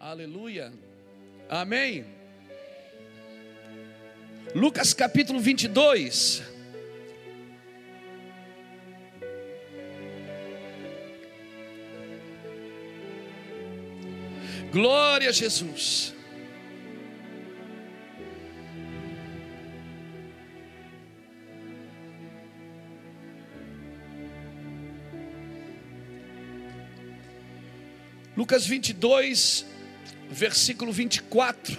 Aleluia. Amém. Lucas capítulo 22. Glória a Jesus. Lucas 22, versículo 24.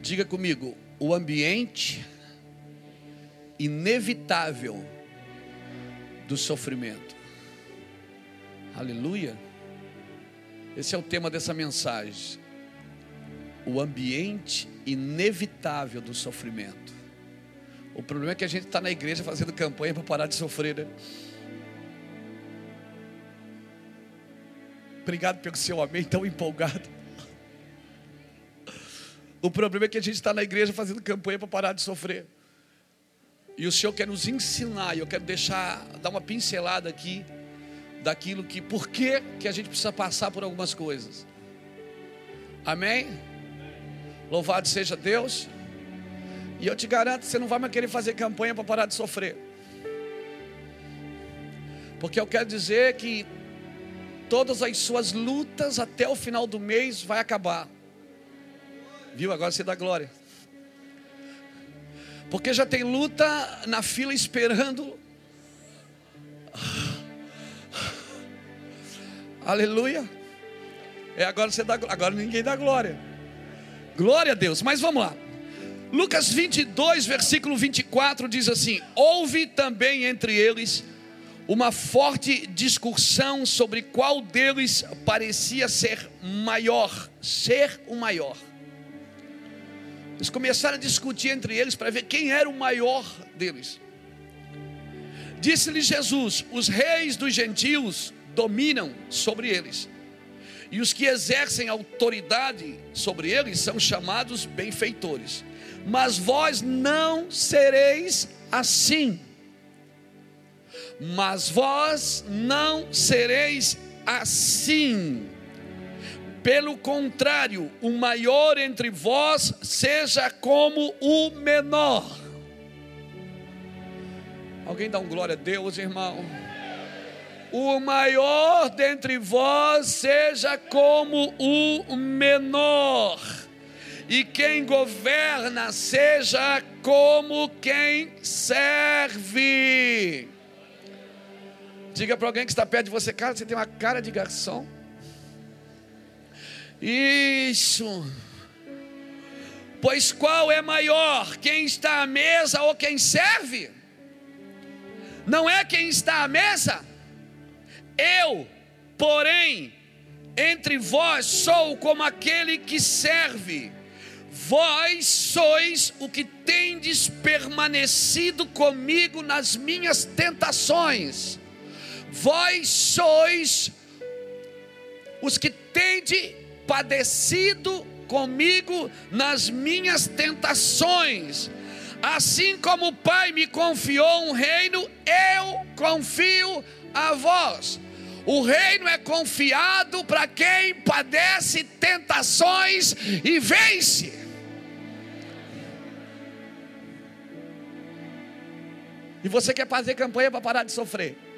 Diga comigo, o ambiente inevitável do sofrimento. Aleluia. Esse é o tema dessa mensagem. O ambiente inevitável do sofrimento. O problema é que a gente está na igreja fazendo campanha para parar de sofrer, né? Obrigado pelo seu amém tão empolgado. O problema é que a gente está na igreja fazendo campanha para parar de sofrer. E o Senhor quer nos ensinar, e eu quero deixar, dar uma pincelada aqui, daquilo que, por que, que a gente precisa passar por algumas coisas. Amém? Louvado seja Deus. E eu te garanto, você não vai mais querer fazer campanha para parar de sofrer. Porque eu quero dizer que todas as suas lutas até o final do mês vai acabar. Viu? Agora você dá glória. Porque já tem luta na fila esperando. Aleluia. É agora você dá agora ninguém dá glória. Glória a Deus. Mas vamos lá. Lucas 22, versículo 24 diz assim: Houve também entre eles uma forte discussão sobre qual deles parecia ser maior, ser o maior. Eles começaram a discutir entre eles para ver quem era o maior deles. Disse-lhe Jesus: Os reis dos gentios dominam sobre eles, e os que exercem autoridade sobre eles são chamados benfeitores mas vós não sereis assim. Mas vós não sereis assim. Pelo contrário, o maior entre vós seja como o menor. Alguém dá um glória a Deus, irmão? O maior dentre vós seja como o menor e quem governa seja como quem serve. Diga para alguém que está perto de você, cara, você tem uma cara de garçom. Isso. Pois qual é maior, quem está à mesa ou quem serve? Não é quem está à mesa? Eu, porém, entre vós sou como aquele que serve. Vós sois o que tendes permanecido comigo nas minhas tentações. Vós sois os que tendes padecido comigo nas minhas tentações. Assim como o Pai me confiou um reino, eu confio a vós. O reino é confiado para quem padece tentações e vence. E você quer fazer campanha para parar de sofrer.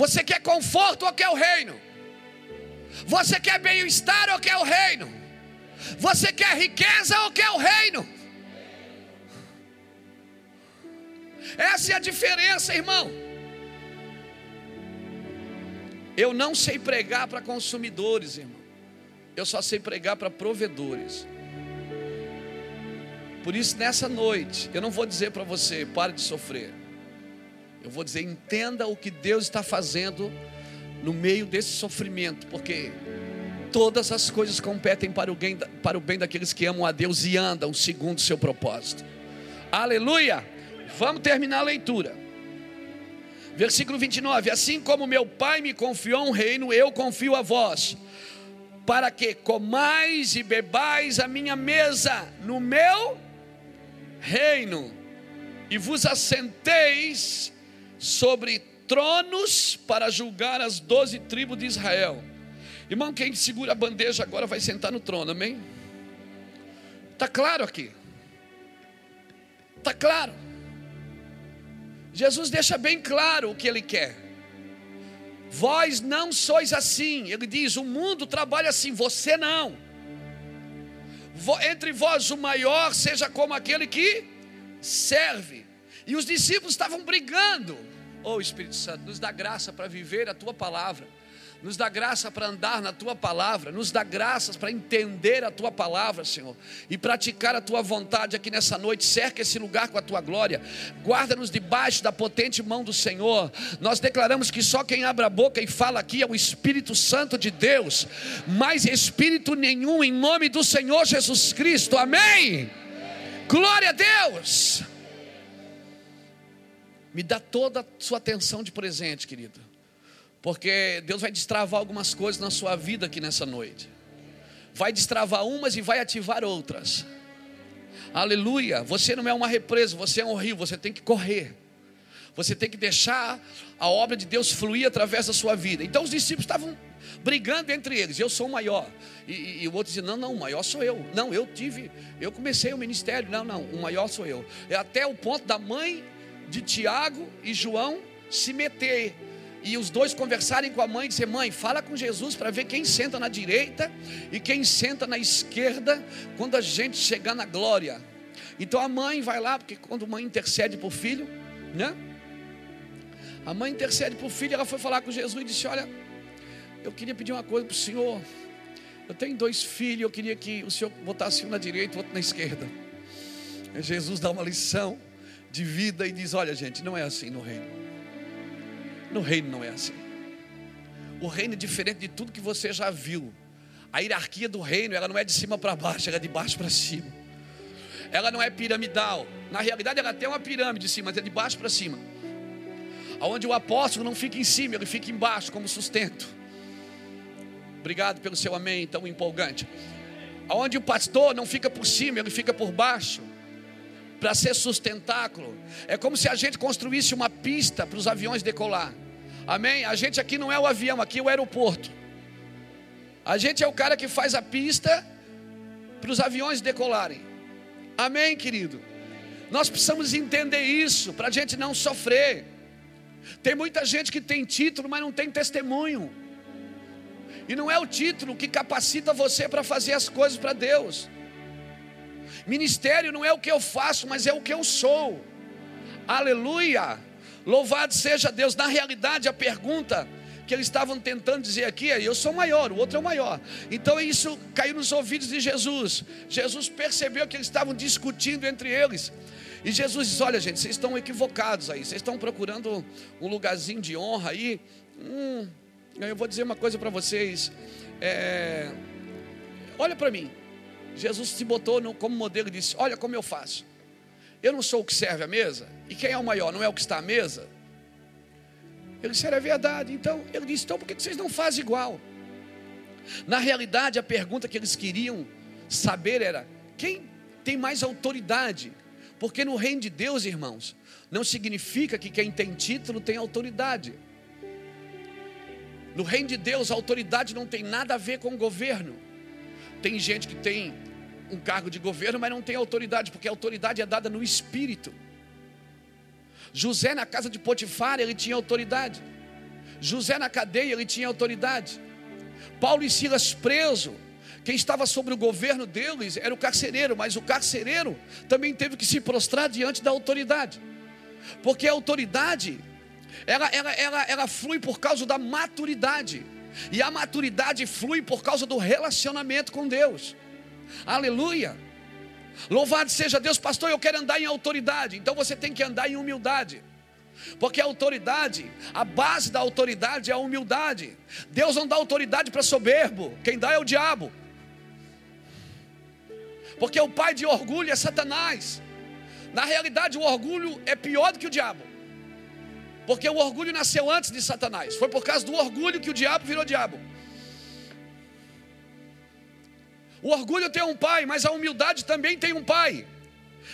Você quer conforto ou quer o reino? Você quer bem-estar ou quer o reino? Você quer riqueza ou quer o reino? Essa é a diferença, irmão. Eu não sei pregar para consumidores, irmão. Eu só sei pregar para provedores. Por isso, nessa noite, eu não vou dizer para você, pare de sofrer. Eu vou dizer, entenda o que Deus está fazendo no meio desse sofrimento, porque todas as coisas competem para o bem, para o bem daqueles que amam a Deus e andam segundo o seu propósito. Aleluia! Vamos terminar a leitura. Versículo 29: Assim como meu Pai me confiou um reino, eu confio a vós, para que comais e bebais a minha mesa no meu reino. e vos assenteis sobre tronos para julgar as doze tribos de Israel. Irmão, quem segura a bandeja agora vai sentar no trono, amém? Está claro aqui. Está claro. Jesus deixa bem claro o que ele quer. Vós não sois assim. Ele diz: o mundo trabalha assim, você não. Entre vós o maior seja como aquele que serve. E os discípulos estavam brigando. Oh Espírito Santo, nos dá graça para viver a tua palavra nos dá graça para andar na tua palavra, nos dá graças para entender a tua palavra, Senhor, e praticar a tua vontade aqui nessa noite. Cerca esse lugar com a tua glória, guarda-nos debaixo da potente mão do Senhor. Nós declaramos que só quem abre a boca e fala aqui é o Espírito Santo de Deus, mais Espírito nenhum, em nome do Senhor Jesus Cristo, amém. Glória a Deus. Me dá toda a sua atenção de presente, querido. Porque Deus vai destravar algumas coisas na sua vida aqui nessa noite. Vai destravar umas e vai ativar outras. Aleluia. Você não é uma represa, você é um rio, você tem que correr. Você tem que deixar a obra de Deus fluir através da sua vida. Então os discípulos estavam brigando entre eles. Eu sou o maior. E, e, e, o outro dizia: Não, não, o maior sou eu. Não, eu tive, eu comecei o ministério. Não, não, o maior sou eu. É até o ponto da mãe de Tiago e João se meter e os dois conversarem com a mãe e dizer: Mãe, fala com Jesus para ver quem senta na direita e quem senta na esquerda quando a gente chegar na glória. Então a mãe vai lá, porque quando a mãe intercede por filho, né? A mãe intercede por filho, ela foi falar com Jesus e disse: Olha, eu queria pedir uma coisa para o senhor. Eu tenho dois filhos, eu queria que o senhor botasse um na direita e outro na esquerda. Jesus dá uma lição de vida e diz: Olha, gente, não é assim no reino. No reino não é assim. O reino é diferente de tudo que você já viu. A hierarquia do reino, ela não é de cima para baixo, ela é de baixo para cima. Ela não é piramidal. Na realidade, ela tem uma pirâmide de cima, mas é de baixo para cima. Onde o apóstolo não fica em cima, ele fica embaixo como sustento. Obrigado pelo seu amém tão empolgante. Onde o pastor não fica por cima, ele fica por baixo para ser sustentáculo. É como se a gente construísse uma pista para os aviões decolar. Amém? A gente aqui não é o avião, aqui é o aeroporto. A gente é o cara que faz a pista para os aviões decolarem. Amém, querido? Nós precisamos entender isso para a gente não sofrer. Tem muita gente que tem título, mas não tem testemunho. E não é o título que capacita você para fazer as coisas para Deus. Ministério não é o que eu faço, mas é o que eu sou. Aleluia! Louvado seja Deus. Na realidade, a pergunta que eles estavam tentando dizer aqui é: eu sou maior, o outro é o maior. Então isso caiu nos ouvidos de Jesus. Jesus percebeu que eles estavam discutindo entre eles. E Jesus disse: Olha, gente, vocês estão equivocados aí. Vocês estão procurando um lugarzinho de honra aí. Hum, eu vou dizer uma coisa para vocês. É, olha para mim. Jesus se botou como modelo e disse: Olha como eu faço. Eu não sou o que serve a mesa. E quem é o maior? Não é o que está à mesa? Ele disse: Era verdade. Então, ele disse: Então por que vocês não fazem igual? Na realidade, a pergunta que eles queriam saber era: Quem tem mais autoridade? Porque no reino de Deus, irmãos, não significa que quem tem título tem autoridade. No reino de Deus, a autoridade não tem nada a ver com o governo. Tem gente que tem um cargo de governo, mas não tem autoridade, porque a autoridade é dada no espírito. José na casa de Potifar, ele tinha autoridade. José na cadeia, ele tinha autoridade. Paulo e Silas preso, quem estava sobre o governo deles era o carcereiro, mas o carcereiro também teve que se prostrar diante da autoridade. Porque a autoridade, ela, ela, ela, ela flui por causa da maturidade. E a maturidade flui por causa do relacionamento com Deus. Aleluia. Louvado seja Deus, pastor. Eu quero andar em autoridade. Então você tem que andar em humildade. Porque a autoridade, a base da autoridade é a humildade. Deus não dá autoridade para soberbo, quem dá é o diabo. Porque o pai de orgulho é Satanás. Na realidade, o orgulho é pior do que o diabo. Porque o orgulho nasceu antes de Satanás. Foi por causa do orgulho que o diabo virou diabo. O orgulho tem um pai, mas a humildade também tem um pai.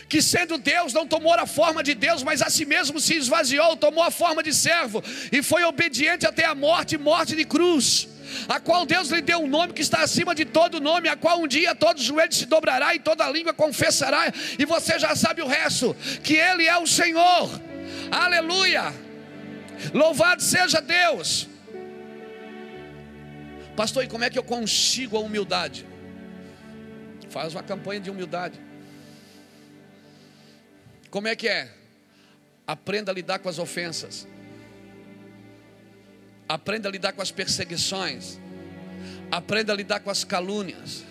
que sendo Deus não tomou a forma de Deus, mas a si mesmo se esvaziou, tomou a forma de servo e foi obediente até a morte morte de cruz. A qual Deus lhe deu um nome que está acima de todo nome, a qual um dia todo joelho se dobrará e toda língua confessará, e você já sabe o resto, que Ele é o Senhor, aleluia, louvado seja Deus. Pastor, e como é que eu consigo a humildade? Faz uma campanha de humildade. Como é que é? Aprenda a lidar com as ofensas. Aprenda a lidar com as perseguições. Aprenda a lidar com as calúnias.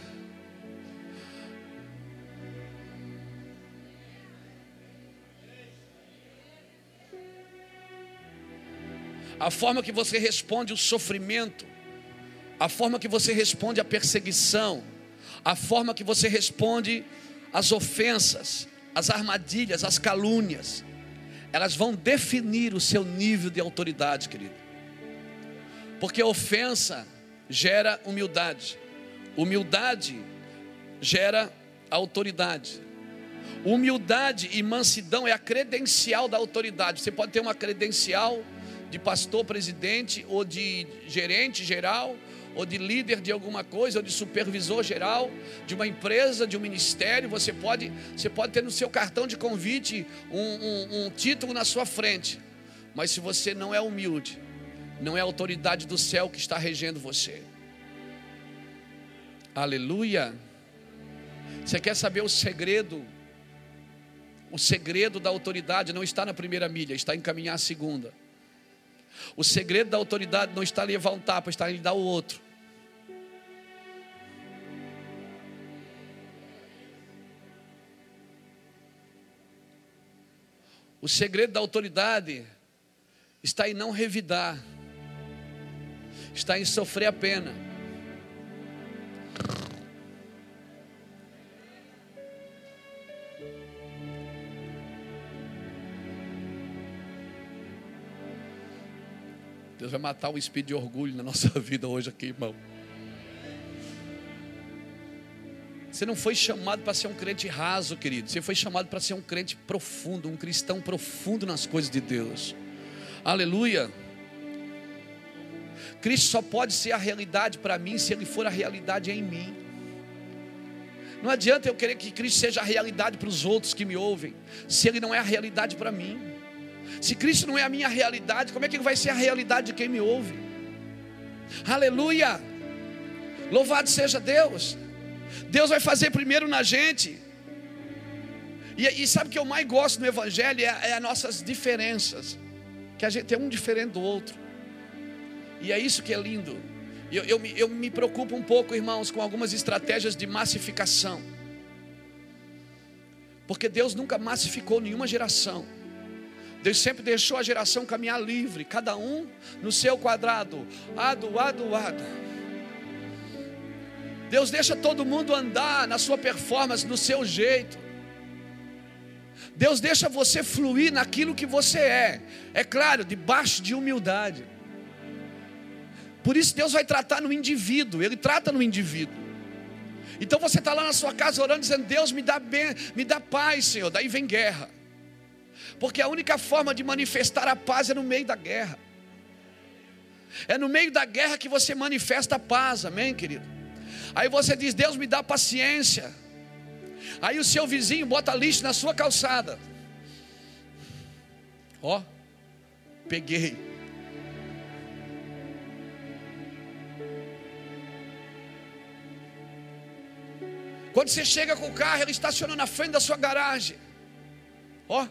A forma que você responde o sofrimento, a forma que você responde a perseguição, a forma que você responde as ofensas, as armadilhas, as calúnias, elas vão definir o seu nível de autoridade, querido. Porque ofensa gera humildade, humildade gera autoridade. Humildade e mansidão é a credencial da autoridade. Você pode ter uma credencial de pastor, presidente, ou de gerente geral, ou de líder de alguma coisa, ou de supervisor geral de uma empresa, de um ministério. Você pode, você pode ter no seu cartão de convite um, um, um título na sua frente, mas se você não é humilde, não é a autoridade do céu que está regendo você. Aleluia. Você quer saber o segredo? O segredo da autoridade não está na primeira milha, está em caminhar a segunda. O segredo da autoridade não está em levar um tapa, está em dar o outro. O segredo da autoridade está em não revidar, está em sofrer a pena. Deus vai matar o espírito de orgulho na nossa vida hoje aqui, irmão. Você não foi chamado para ser um crente raso, querido. Você foi chamado para ser um crente profundo, um cristão profundo nas coisas de Deus. Aleluia. Cristo só pode ser a realidade para mim se Ele for a realidade em mim. Não adianta eu querer que Cristo seja a realidade para os outros que me ouvem, se Ele não é a realidade para mim. Se Cristo não é a minha realidade, como é que Ele vai ser a realidade de quem me ouve? Aleluia! Louvado seja Deus! Deus vai fazer primeiro na gente. E, e sabe o que eu mais gosto no Evangelho? É, é as nossas diferenças. Que a gente é um diferente do outro. E é isso que é lindo. Eu, eu, eu me preocupo um pouco, irmãos, com algumas estratégias de massificação. Porque Deus nunca massificou nenhuma geração. Deus sempre deixou a geração caminhar livre, cada um no seu quadrado, ado, ado, ado. Deus deixa todo mundo andar na sua performance, no seu jeito. Deus deixa você fluir naquilo que você é. É claro, debaixo de humildade. Por isso Deus vai tratar no indivíduo, Ele trata no indivíduo. Então você está lá na sua casa orando, dizendo: Deus me dá bem, me dá paz, Senhor. Daí vem guerra. Porque a única forma de manifestar a paz é no meio da guerra. É no meio da guerra que você manifesta a paz, amém, querido? Aí você diz: Deus me dá paciência. Aí o seu vizinho bota lixo na sua calçada. Ó, peguei. Quando você chega com o carro, ele estaciona na frente da sua garagem. Ó,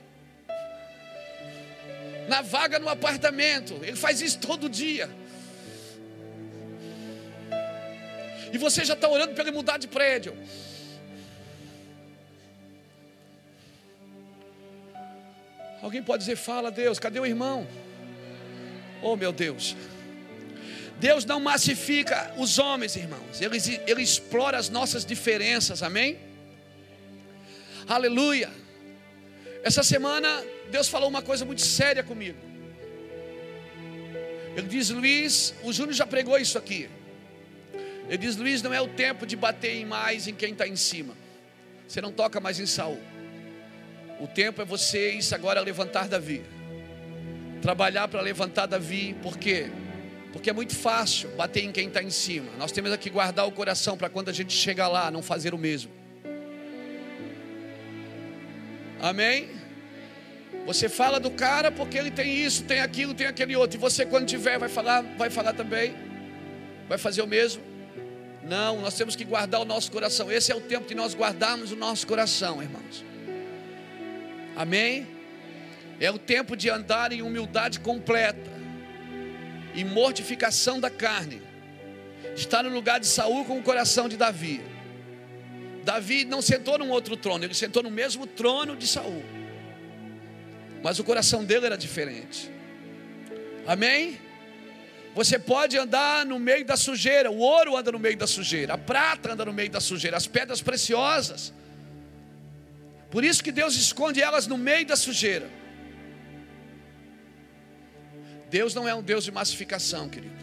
na vaga no apartamento. Ele faz isso todo dia. E você já está orando para ele mudar de prédio. Alguém pode dizer, fala Deus, cadê o irmão? Oh meu Deus. Deus não massifica os homens, irmãos. Ele, ele explora as nossas diferenças, amém? Aleluia. Essa semana Deus falou uma coisa muito séria comigo. Ele diz, Luiz, o Júnior já pregou isso aqui. Ele diz: Luiz, não é o tempo de bater mais em quem está em cima. Você não toca mais em Saul. O tempo é vocês agora levantar Davi. Trabalhar para levantar Davi, por quê? Porque é muito fácil bater em quem está em cima. Nós temos que guardar o coração para quando a gente chegar lá, não fazer o mesmo. Amém? Você fala do cara porque ele tem isso, tem aquilo, tem aquele outro. E você, quando tiver, vai falar, vai falar também. Vai fazer o mesmo. Não, nós temos que guardar o nosso coração. Esse é o tempo de nós guardarmos o nosso coração, irmãos. Amém? É o tempo de andar em humildade completa, em mortificação da carne. Está no lugar de Saul com o coração de Davi. Davi não sentou num outro trono, ele sentou no mesmo trono de Saul. Mas o coração dele era diferente. Amém? Você pode andar no meio da sujeira, o ouro anda no meio da sujeira, a prata anda no meio da sujeira, as pedras preciosas. Por isso que Deus esconde elas no meio da sujeira. Deus não é um Deus de massificação, querido.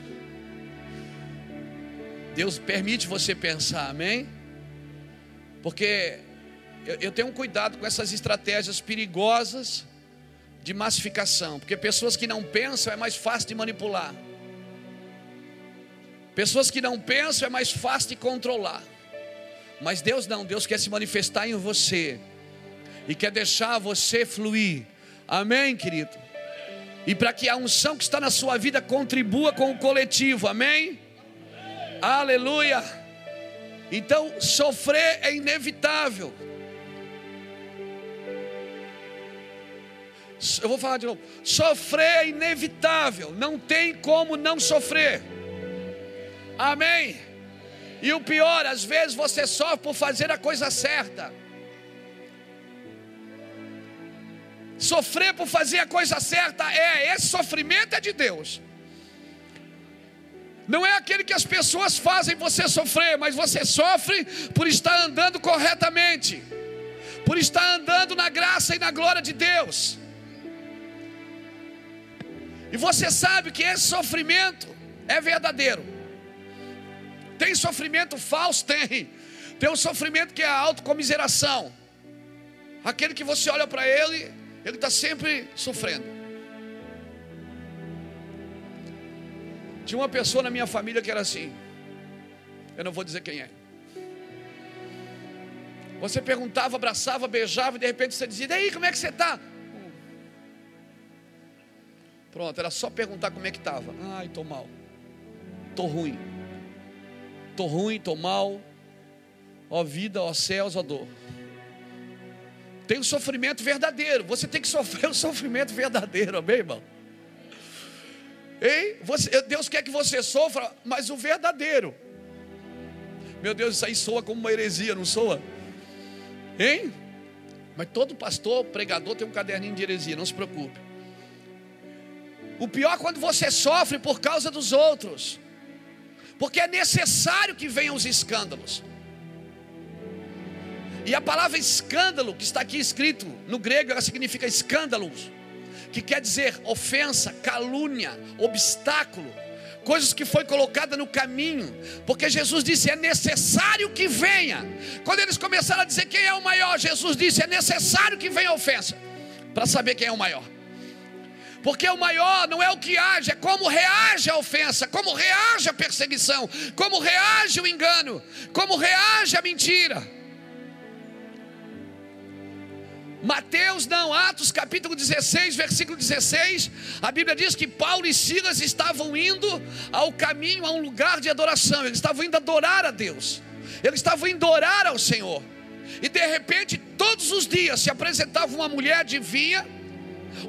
Deus permite você pensar, amém? Porque eu, eu tenho um cuidado com essas estratégias perigosas de massificação, porque pessoas que não pensam é mais fácil de manipular. Pessoas que não pensam é mais fácil de controlar. Mas Deus não, Deus quer se manifestar em você e quer deixar você fluir. Amém, querido? E para que a unção que está na sua vida contribua com o coletivo. Amém? Aleluia. Então, sofrer é inevitável. Eu vou falar de novo. Sofrer é inevitável. Não tem como não sofrer. Amém. E o pior, às vezes você sofre por fazer a coisa certa. Sofrer por fazer a coisa certa é, esse sofrimento é de Deus. Não é aquele que as pessoas fazem você sofrer, mas você sofre por estar andando corretamente, por estar andando na graça e na glória de Deus. E você sabe que esse sofrimento é verdadeiro. Tem sofrimento falso? Tem. Tem um sofrimento que é a autocomiseração. Aquele que você olha para ele ele está sempre sofrendo. Tinha uma pessoa na minha família que era assim. Eu não vou dizer quem é. Você perguntava, abraçava, beijava, e de repente você dizia: E aí, como é que você está? Pronto, era só perguntar como é que estava. Ai, estou mal. Estou ruim. Estou ruim, estou mal. Ó vida, ó céus, ó dor. Tem o sofrimento verdadeiro. Você tem que sofrer o sofrimento verdadeiro, amém, irmão? Você, Deus quer que você sofra, mas o verdadeiro. Meu Deus, isso aí soa como uma heresia, não soa? Hein? Mas todo pastor, pregador tem um caderninho de heresia, não se preocupe. O pior é quando você sofre por causa dos outros, porque é necessário que venham os escândalos. E a palavra escândalo, que está aqui escrito no grego, ela significa escândalos, que quer dizer ofensa, calúnia, obstáculo, coisas que foi colocada no caminho, porque Jesus disse: é necessário que venha. Quando eles começaram a dizer quem é o maior, Jesus disse: é necessário que venha ofensa, para saber quem é o maior. Porque o maior não é o que age, é como reage a ofensa, como reage a perseguição, como reage o engano, como reage a mentira. Mateus não, Atos capítulo 16, versículo 16, a Bíblia diz que Paulo e Silas estavam indo ao caminho, a um lugar de adoração, eles estavam indo adorar a Deus, eles estavam indo orar ao Senhor, e de repente, todos os dias se apresentava uma mulher adivinha,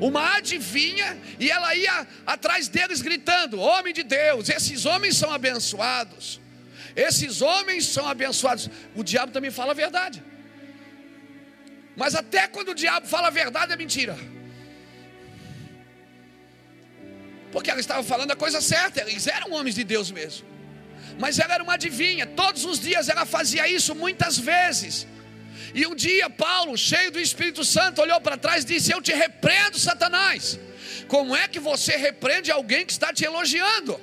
uma adivinha, e ela ia atrás deles gritando: Homem de Deus, esses homens são abençoados, esses homens são abençoados. O diabo também fala a verdade. Mas até quando o diabo fala a verdade é mentira. Porque ela estava falando a coisa certa, eles eram homens de Deus mesmo. Mas ela era uma adivinha, todos os dias ela fazia isso muitas vezes. E um dia Paulo, cheio do Espírito Santo, olhou para trás e disse: Eu te repreendo, Satanás. Como é que você repreende alguém que está te elogiando?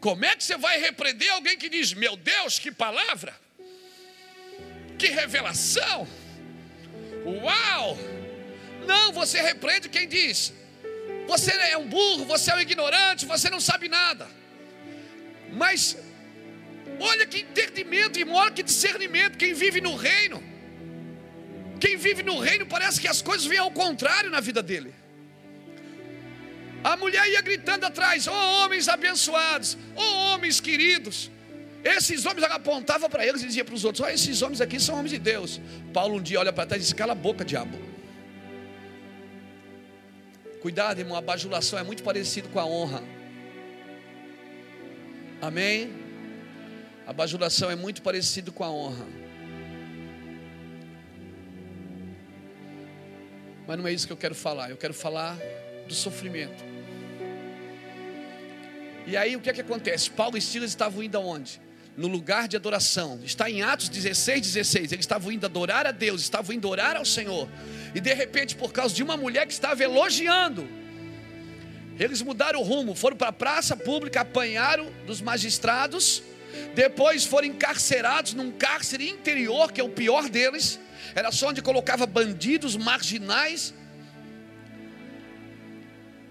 Como é que você vai repreender alguém que diz: Meu Deus, que palavra, que revelação, uau! Não, você repreende quem diz: Você é um burro, você é um ignorante, você não sabe nada. Mas olha que entendimento e olha que discernimento, quem vive no reino. Quem vive no reino parece que as coisas vêm ao contrário na vida dele. A mulher ia gritando atrás: Oh, homens abençoados, oh, homens queridos. Esses homens apontava para eles e dizia para os outros: Olha, esses homens aqui são homens de Deus. Paulo um dia olha para trás e diz: Cala a boca, diabo. Cuidado, irmão, a bajulação é muito parecido com a honra. Amém? A bajulação é muito parecido com a honra. Mas não é isso que eu quero falar. Eu quero falar do sofrimento. E aí o que é que acontece? Paulo e Silas estavam indo aonde? No lugar de adoração. Está em Atos 16, 16. Eles estavam indo adorar a Deus, estavam indo orar ao Senhor. E de repente, por causa de uma mulher que estava elogiando, eles mudaram o rumo, foram para a praça pública, apanharam dos magistrados, depois foram encarcerados num cárcere interior, que é o pior deles. Era só onde colocava bandidos marginais.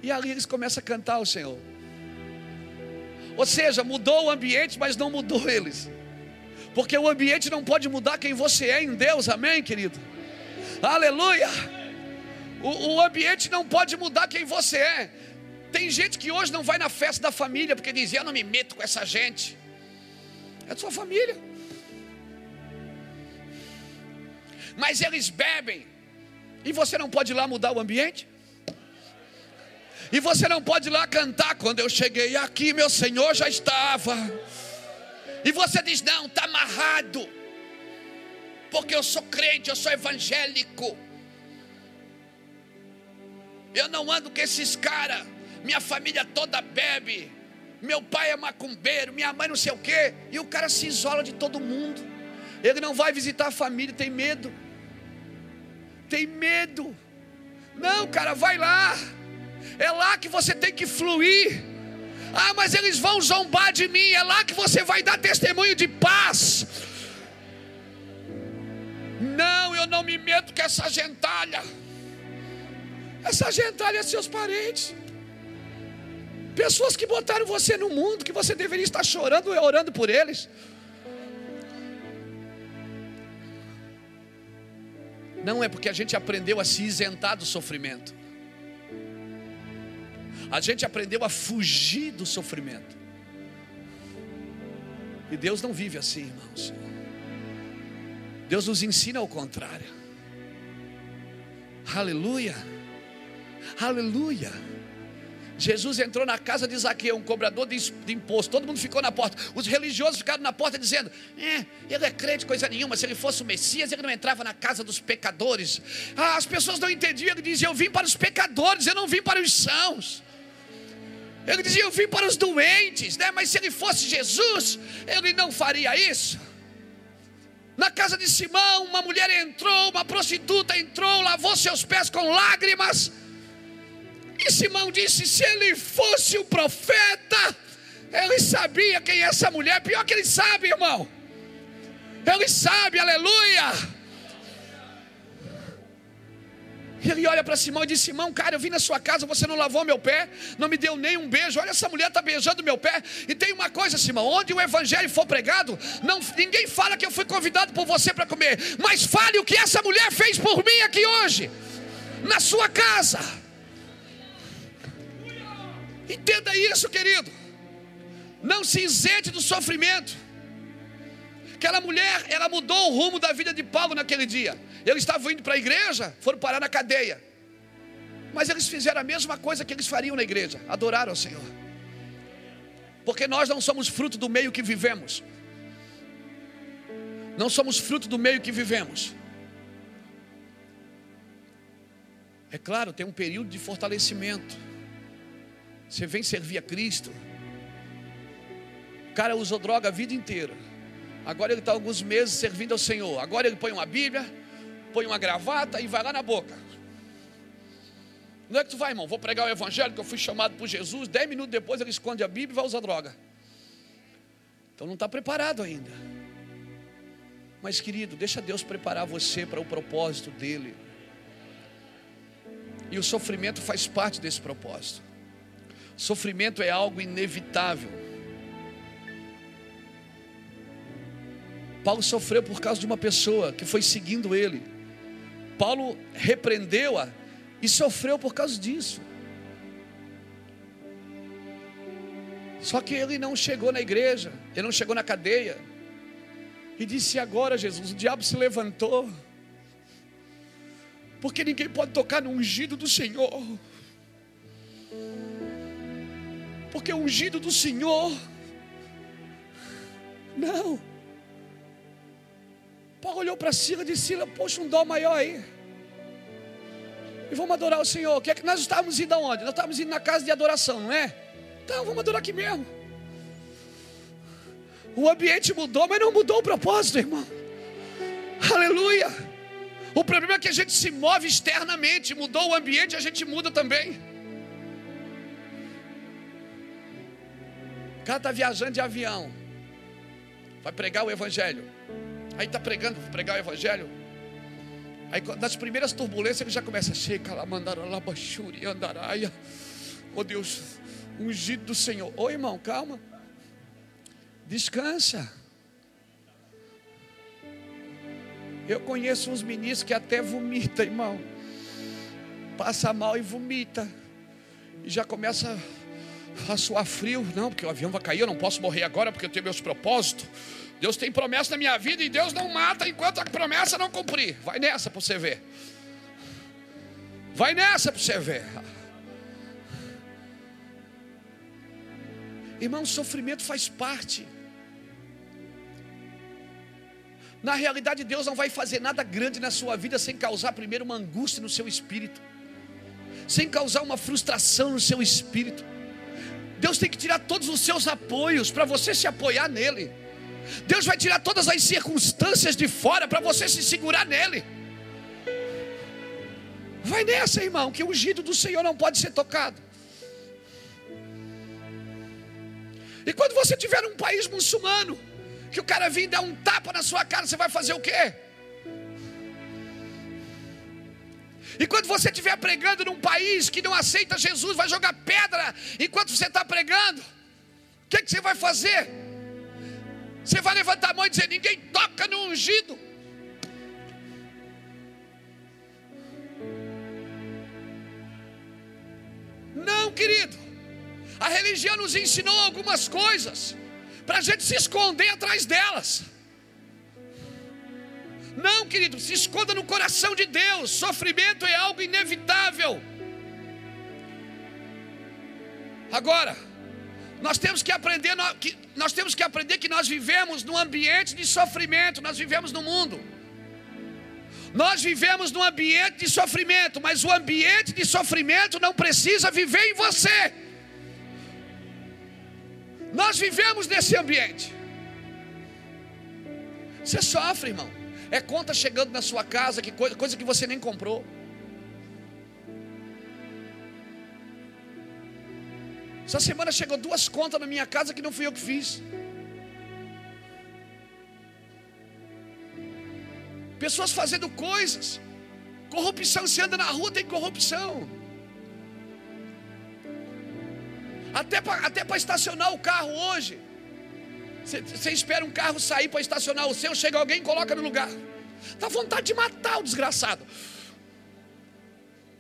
E ali eles começam a cantar ao Senhor. Ou seja, mudou o ambiente, mas não mudou eles. Porque o ambiente não pode mudar quem você é em Deus, amém, querido? Aleluia! O, o ambiente não pode mudar quem você é. Tem gente que hoje não vai na festa da família porque dizia: Eu não me meto com essa gente. É de sua família. Mas eles bebem. E você não pode ir lá mudar o ambiente? E você não pode ir lá cantar. Quando eu cheguei aqui, meu Senhor já estava. E você diz: Não, está amarrado. Porque eu sou crente, eu sou evangélico. Eu não ando com esses caras. Minha família toda bebe. Meu pai é macumbeiro, minha mãe não sei o quê. E o cara se isola de todo mundo. Ele não vai visitar a família, tem medo. Tem medo. Não, cara, vai lá. É lá que você tem que fluir. Ah, mas eles vão zombar de mim. É lá que você vai dar testemunho de paz. Não, eu não me meto com essa gentalha. Essa gentalha é seus parentes. Pessoas que botaram você no mundo, que você deveria estar chorando e orando por eles. Não é porque a gente aprendeu a se isentar do sofrimento. A gente aprendeu a fugir do sofrimento. E Deus não vive assim, irmãos. Deus nos ensina ao contrário. Aleluia. Aleluia. Jesus entrou na casa de Zaqueu, um cobrador de imposto. Todo mundo ficou na porta. Os religiosos ficaram na porta dizendo: é, ele é crente, coisa nenhuma. Se ele fosse o Messias, ele não entrava na casa dos pecadores. Ah, as pessoas não entendiam. Ele dizia: Eu vim para os pecadores, eu não vim para os sãos. Ele dizia: Eu vim para os doentes, né? mas se ele fosse Jesus, ele não faria isso. Na casa de Simão, uma mulher entrou, uma prostituta entrou, lavou seus pés com lágrimas. E Simão disse: Se ele fosse o profeta, ele sabia quem é essa mulher. Pior que ele sabe, irmão. Ele sabe, aleluia. Ele olha para Simão e diz: Simão, cara, eu vim na sua casa, você não lavou meu pé, não me deu nem um beijo. Olha, essa mulher está beijando meu pé. E tem uma coisa, Simão: onde o evangelho for pregado, não, ninguém fala que eu fui convidado por você para comer, mas fale o que essa mulher fez por mim aqui hoje, na sua casa. Entenda isso, querido. Não se isente do sofrimento. Aquela mulher, ela mudou o rumo da vida de Paulo naquele dia. Eles estavam indo para a igreja, foram parar na cadeia. Mas eles fizeram a mesma coisa que eles fariam na igreja: adoraram ao Senhor. Porque nós não somos fruto do meio que vivemos. Não somos fruto do meio que vivemos. É claro, tem um período de fortalecimento. Você vem servir a Cristo. O cara usou droga a vida inteira. Agora ele está alguns meses servindo ao Senhor. Agora ele põe uma Bíblia, põe uma gravata e vai lá na boca. Não é que tu vai, irmão? Vou pregar o evangelho que eu fui chamado por Jesus. Dez minutos depois ele esconde a Bíblia e vai usar droga. Então não está preparado ainda. Mas, querido, deixa Deus preparar você para o propósito dele. E o sofrimento faz parte desse propósito. Sofrimento é algo inevitável. Paulo sofreu por causa de uma pessoa que foi seguindo ele. Paulo repreendeu-a e sofreu por causa disso. Só que ele não chegou na igreja, ele não chegou na cadeia. E disse: Agora, Jesus, o diabo se levantou. Porque ninguém pode tocar no ungido do Senhor. Porque o ungido do Senhor. Não. Paulo olhou para Sila e disse: Sila, poxa, um dó maior aí. E vamos adorar o Senhor. Que é que nós estávamos indo aonde? Nós estávamos indo na casa de adoração, não é? Então vamos adorar aqui mesmo. O ambiente mudou, mas não mudou o propósito, irmão. Aleluia. O problema é que a gente se move externamente, mudou o ambiente, a gente muda também. O cara está viajando de avião, vai pregar o evangelho. Aí está pregando, pregar o evangelho. Aí nas primeiras turbulências ele já começa a checar lá, lá, bachuri, andaraia. Oh Deus, ungido do Senhor. Ô irmão, calma. Descansa. Eu conheço uns ministros que até vomita, irmão. Passa mal e vomita. E já começa a suar frio. Não, porque o avião vai cair, eu não posso morrer agora porque eu tenho meus propósitos. Deus tem promessa na minha vida e Deus não mata enquanto a promessa não cumprir. Vai nessa para você ver. Vai nessa para você ver. Irmão, sofrimento faz parte. Na realidade, Deus não vai fazer nada grande na sua vida sem causar primeiro uma angústia no seu espírito, sem causar uma frustração no seu espírito. Deus tem que tirar todos os seus apoios para você se apoiar nele. Deus vai tirar todas as circunstâncias de fora para você se segurar nele. Vai nessa, irmão, que o ungido do Senhor não pode ser tocado. E quando você tiver num país muçulmano, que o cara vir dar um tapa na sua cara, você vai fazer o quê? E quando você estiver pregando num país que não aceita Jesus, vai jogar pedra enquanto você está pregando, o que, que você vai fazer? Você vai levantar a mão e dizer: ninguém toca no ungido. Não, querido. A religião nos ensinou algumas coisas para a gente se esconder atrás delas. Não, querido, se esconda no coração de Deus. Sofrimento é algo inevitável. Agora, nós temos que aprender, nós temos que aprender que nós vivemos num ambiente de sofrimento, nós vivemos no mundo. Nós vivemos num ambiente de sofrimento, mas o ambiente de sofrimento não precisa viver em você. Nós vivemos nesse ambiente. Você sofre, irmão. É conta chegando na sua casa, que coisa, coisa que você nem comprou. Essa semana chegou duas contas na minha casa que não fui eu que fiz. Pessoas fazendo coisas. Corrupção, você anda na rua, tem corrupção. Até para até estacionar o carro hoje. Você, espera um carro sair para estacionar o seu, chega alguém e coloca no lugar. Dá vontade de matar o desgraçado.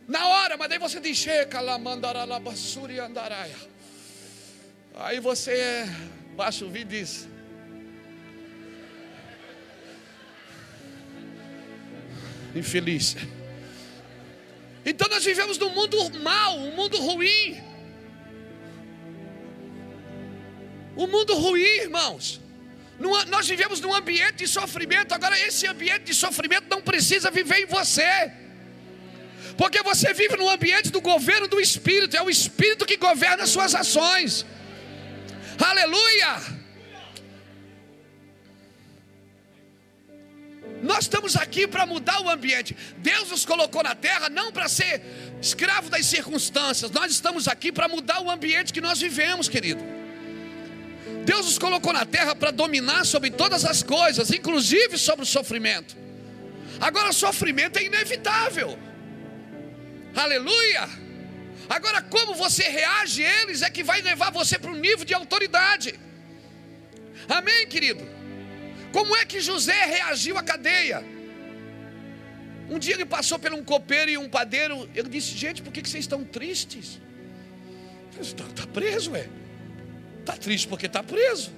Na hora, mas daí você diz, checa lá, mandará basura e andaraia. Aí você baixa o vídeo e diz: Infeliz. Então nós vivemos num mundo mau, um mundo ruim. Um mundo ruim, irmãos. Nós vivemos num ambiente de sofrimento. Agora, esse ambiente de sofrimento não precisa viver em você. Porque você vive no ambiente do governo do Espírito, é o Espírito que governa as suas ações. Aleluia! Nós estamos aqui para mudar o ambiente. Deus nos colocou na terra não para ser escravo das circunstâncias. Nós estamos aqui para mudar o ambiente que nós vivemos, querido. Deus nos colocou na terra para dominar sobre todas as coisas, inclusive sobre o sofrimento. Agora, o sofrimento é inevitável. Aleluia! Agora, como você reage a eles é que vai levar você para um nível de autoridade. Amém, querido? Como é que José reagiu à cadeia? Um dia ele passou por um copeiro e um padeiro. Ele disse: Gente, por que vocês estão tristes? Está tá preso, é? Está triste porque está preso.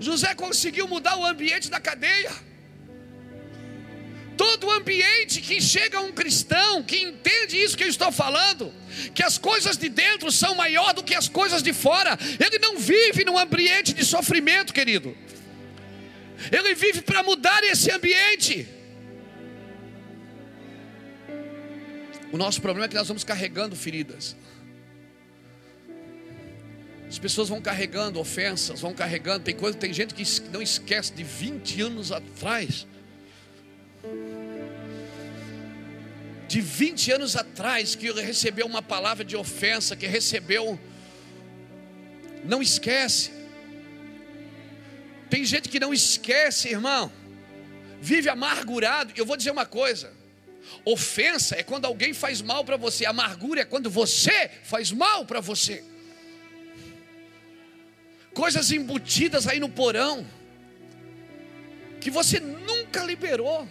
José conseguiu mudar o ambiente da cadeia. Todo ambiente que chega um cristão que entende isso que eu estou falando, que as coisas de dentro são maior do que as coisas de fora, ele não vive num ambiente de sofrimento, querido. Ele vive para mudar esse ambiente. O nosso problema é que nós vamos carregando feridas. As pessoas vão carregando ofensas, vão carregando. Tem coisa, tem gente que não esquece de 20 anos atrás. De 20 anos atrás que recebeu uma palavra de ofensa, que recebeu. Não esquece. Tem gente que não esquece, irmão. Vive amargurado. Eu vou dizer uma coisa. Ofensa é quando alguém faz mal para você. Amargura é quando você faz mal para você coisas embutidas aí no porão, que você nunca liberou,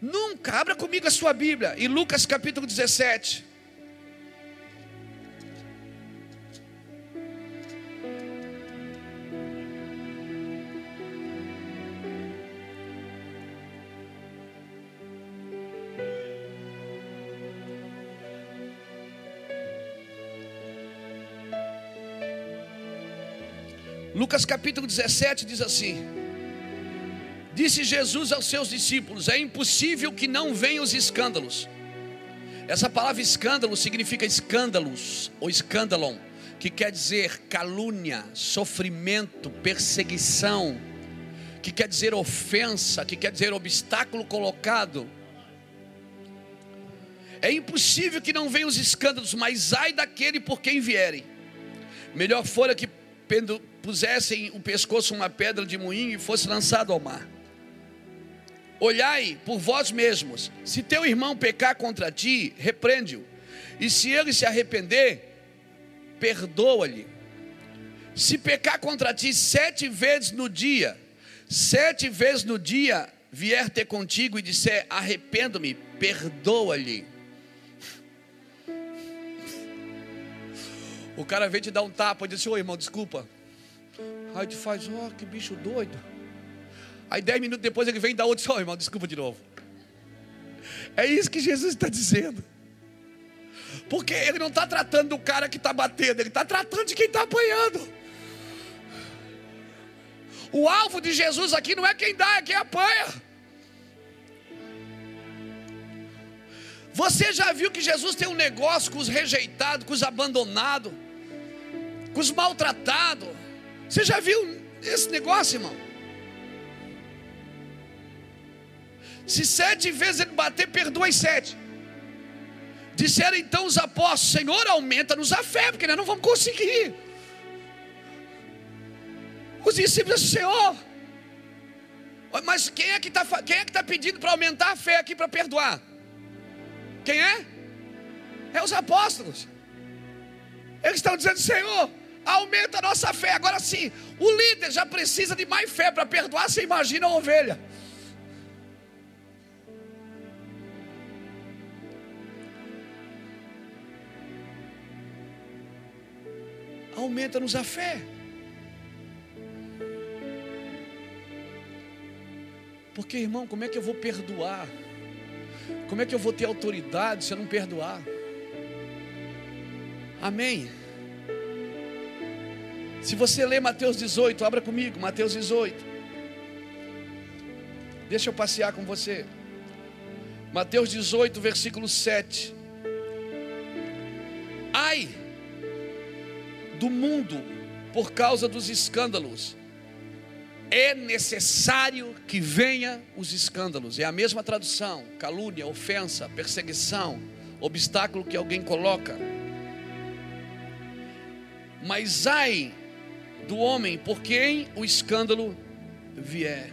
nunca. Abra comigo a sua Bíblia, em Lucas capítulo 17. Lucas capítulo 17 diz assim: Disse Jesus aos seus discípulos: É impossível que não venham os escândalos. Essa palavra escândalo significa escândalos ou escândalon, que quer dizer calúnia, sofrimento, perseguição, que quer dizer ofensa, que quer dizer obstáculo colocado. É impossível que não venham os escândalos, mas ai daquele por quem vierem. Melhor fora que pusessem o pescoço uma pedra de moinho e fosse lançado ao mar. Olhai por vós mesmos, se teu irmão pecar contra ti, repreende-o, e se ele se arrepender, perdoa-lhe. Se pecar contra ti sete vezes no dia, sete vezes no dia vier ter contigo e disser: arrependo-me, perdoa-lhe. O cara vem te dar um tapa e diz: Ô irmão, desculpa, Aí tu faz, ó, oh, que bicho doido. Aí dez minutos depois ele vem e dá outro, só, oh, irmão, desculpa de novo. É isso que Jesus está dizendo. Porque ele não está tratando do cara que está batendo, ele está tratando de quem está apanhando. O alvo de Jesus aqui não é quem dá, é quem apanha. Você já viu que Jesus tem um negócio com os rejeitados, com os abandonados, com os maltratados? Você já viu esse negócio, irmão? Se sete vezes ele bater, perdoa as sete. Disseram então os apóstolos: Senhor, aumenta-nos a fé, porque nós não vamos conseguir. Os discípulos disseram: Senhor, mas quem é que está é tá pedindo para aumentar a fé aqui para perdoar? Quem é? É os apóstolos. Eles estão dizendo: Senhor, aumenta a nossa fé. Agora sim, o líder já precisa de mais fé para perdoar. Você imagina a ovelha. Aumenta-nos a fé. Porque, irmão, como é que eu vou perdoar? Como é que eu vou ter autoridade se eu não perdoar? Amém. Se você ler Mateus 18, abra comigo, Mateus 18. Deixa eu passear com você. Mateus 18, versículo 7. Do mundo por causa dos escândalos. É necessário que venha os escândalos. É a mesma tradução: calúnia, ofensa, perseguição, obstáculo que alguém coloca. Mas ai do homem por quem o escândalo vier.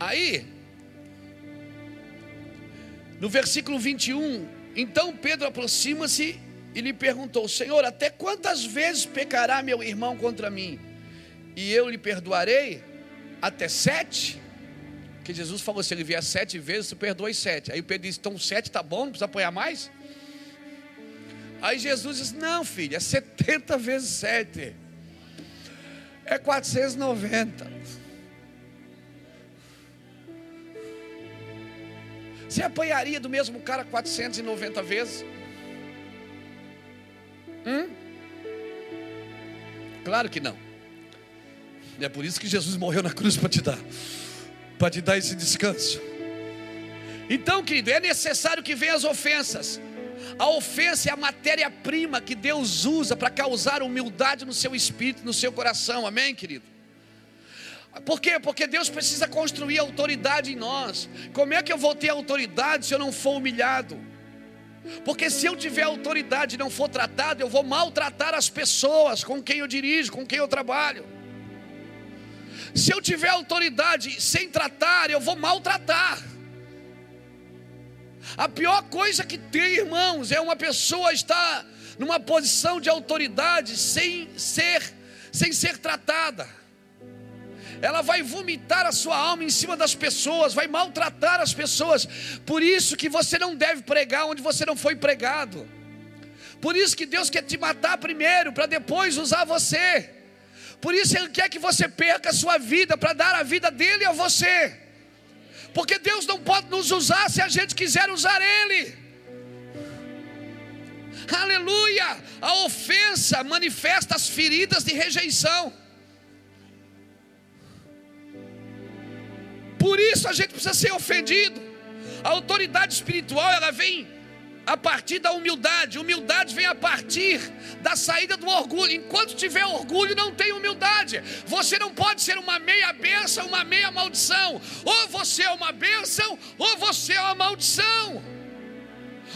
Aí, no versículo 21, então Pedro aproxima-se e lhe perguntou: Senhor, até quantas vezes pecará meu irmão contra mim? E eu lhe perdoarei? Até sete? Que Jesus falou: se ele vier sete vezes, tu perdoa sete. Aí o Pedro disse: então sete tá bom, não precisa apoiar mais? Aí Jesus disse: não, filho, é 70 vezes sete, é 490. Você apanharia do mesmo cara 490 vezes? Hum? Claro que não. É por isso que Jesus morreu na cruz para te dar, para te dar esse descanso. Então, querido, é necessário que venham as ofensas. A ofensa é a matéria-prima que Deus usa para causar humildade no seu espírito, no seu coração. Amém, querido? Por quê? Porque Deus precisa construir autoridade em nós. Como é que eu vou ter autoridade se eu não for humilhado? Porque se eu tiver autoridade e não for tratado, eu vou maltratar as pessoas com quem eu dirijo, com quem eu trabalho. Se eu tiver autoridade sem tratar, eu vou maltratar. A pior coisa que tem, irmãos, é uma pessoa estar numa posição de autoridade sem ser sem ser tratada. Ela vai vomitar a sua alma em cima das pessoas, vai maltratar as pessoas. Por isso que você não deve pregar onde você não foi pregado. Por isso que Deus quer te matar primeiro para depois usar você. Por isso Ele quer que você perca a sua vida para dar a vida dele a você. Porque Deus não pode nos usar se a gente quiser usar Ele. Aleluia! A ofensa manifesta as feridas de rejeição. Por isso a gente precisa ser ofendido. A autoridade espiritual ela vem a partir da humildade. Humildade vem a partir da saída do orgulho. Enquanto tiver orgulho, não tem humildade. Você não pode ser uma meia benção, uma meia maldição. Ou você é uma benção, ou você é uma maldição.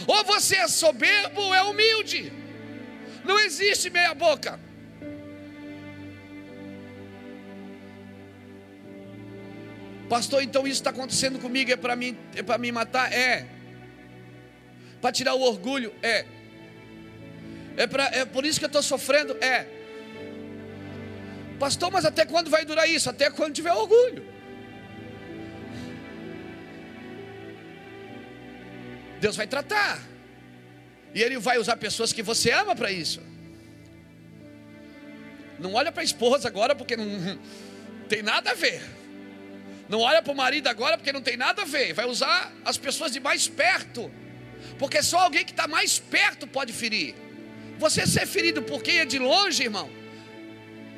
Ou você é soberbo, ou é humilde. Não existe meia boca. Pastor, então isso está acontecendo comigo, é para mim, é para me matar? É para tirar o orgulho? É. É, pra, é por isso que eu estou sofrendo? É. Pastor, mas até quando vai durar isso? Até quando tiver orgulho. Deus vai tratar. E Ele vai usar pessoas que você ama para isso. Não olha para a esposa agora porque não, não tem nada a ver. Não olha para o marido agora porque não tem nada a ver. Vai usar as pessoas de mais perto porque só alguém que está mais perto pode ferir. Você ser ferido por quem é de longe, irmão.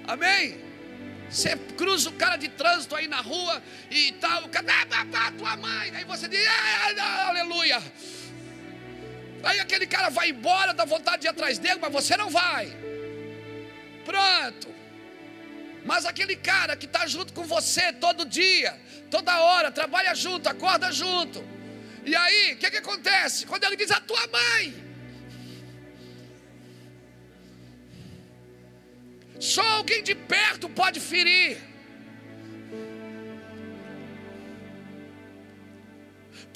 Amém? Você cruza o cara de trânsito aí na rua e tal, o cara, tua mãe, aí você diz, aleluia. Aí aquele cara vai embora, dá vontade de ir atrás dele, mas você não vai. Pronto. Mas aquele cara que está junto com você todo dia, toda hora, trabalha junto, acorda junto e aí, o que, que acontece? Quando ele diz a tua mãe, só alguém de perto pode ferir.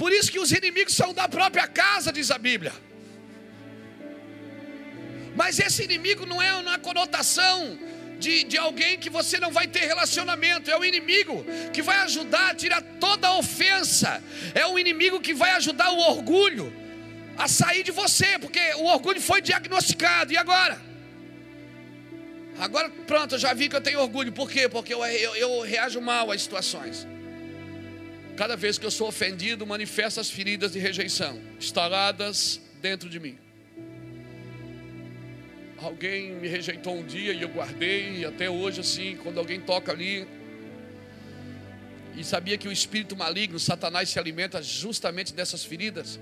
Por isso que os inimigos são da própria casa, diz a Bíblia. Mas esse inimigo não é uma conotação de, de alguém que você não vai ter relacionamento, é o inimigo que vai ajudar a tirar toda a ofensa, é o inimigo que vai ajudar o orgulho a sair de você, porque o orgulho foi diagnosticado, e agora? Agora pronto, eu já vi que eu tenho orgulho, por quê? Porque eu, eu, eu reajo mal às situações. Cada vez que eu sou ofendido, manifesta as feridas de rejeição instaladas dentro de mim. Alguém me rejeitou um dia e eu guardei, e até hoje, assim, quando alguém toca ali. E sabia que o espírito maligno, Satanás, se alimenta justamente dessas feridas.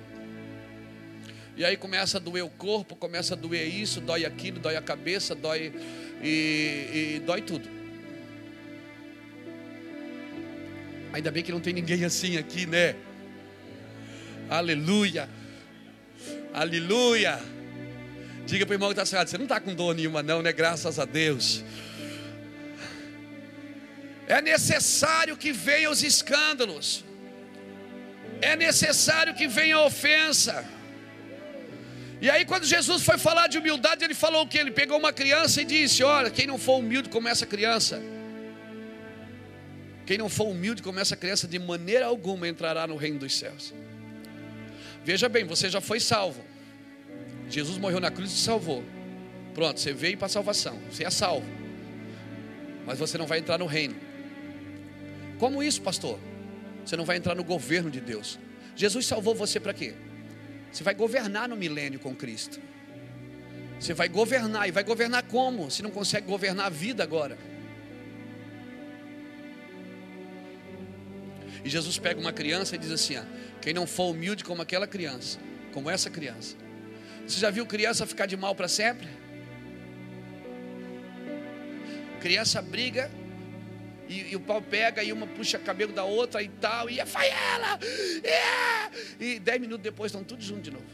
E aí começa a doer o corpo, começa a doer isso, dói aquilo, dói a cabeça, dói e, e dói tudo. Ainda bem que não tem ninguém assim aqui, né? Aleluia, aleluia. Diga para o irmão que está certo, você não está com dor nenhuma, não, né? Graças a Deus. É necessário que venham os escândalos. É necessário que venha a ofensa. E aí, quando Jesus foi falar de humildade, ele falou o que? Ele pegou uma criança e disse: Olha, quem não for humilde como essa criança, quem não for humilde como essa criança, de maneira alguma entrará no reino dos céus. Veja bem, você já foi salvo. Jesus morreu na cruz e te salvou. Pronto, você veio para a salvação, você é salvo. Mas você não vai entrar no reino. Como isso, pastor? Você não vai entrar no governo de Deus. Jesus salvou você para quê? Você vai governar no milênio com Cristo. Você vai governar. E vai governar como? Se não consegue governar a vida agora. E Jesus pega uma criança e diz assim: ó, quem não for humilde como aquela criança, como essa criança. Você já viu criança ficar de mal para sempre? Criança briga e, e, o pau pega e uma puxa cabelo da outra e tal, e é ela, é! e dez minutos depois estão tudo junto de novo.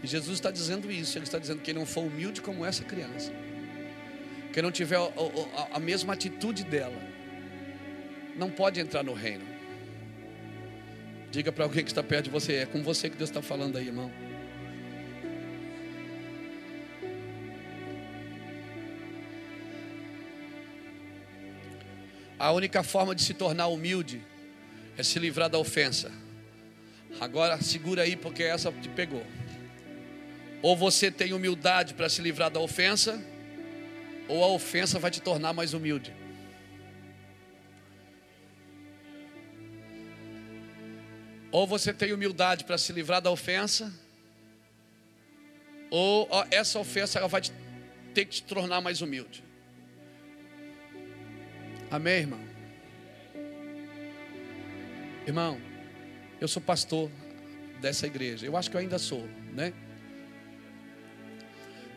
E Jesus está dizendo isso, ele está dizendo que ele não for humilde como essa criança, que não tiver a, a, a mesma atitude dela, não pode entrar no reino. Diga para alguém que está perto de você, é com você que Deus está falando aí, irmão. A única forma de se tornar humilde é se livrar da ofensa. Agora segura aí porque essa te pegou. Ou você tem humildade para se livrar da ofensa, ou a ofensa vai te tornar mais humilde. Ou você tem humildade para se livrar da ofensa, ou essa ofensa ela vai ter que te tornar mais humilde. Amém, irmão? Irmão, eu sou pastor dessa igreja. Eu acho que eu ainda sou, né?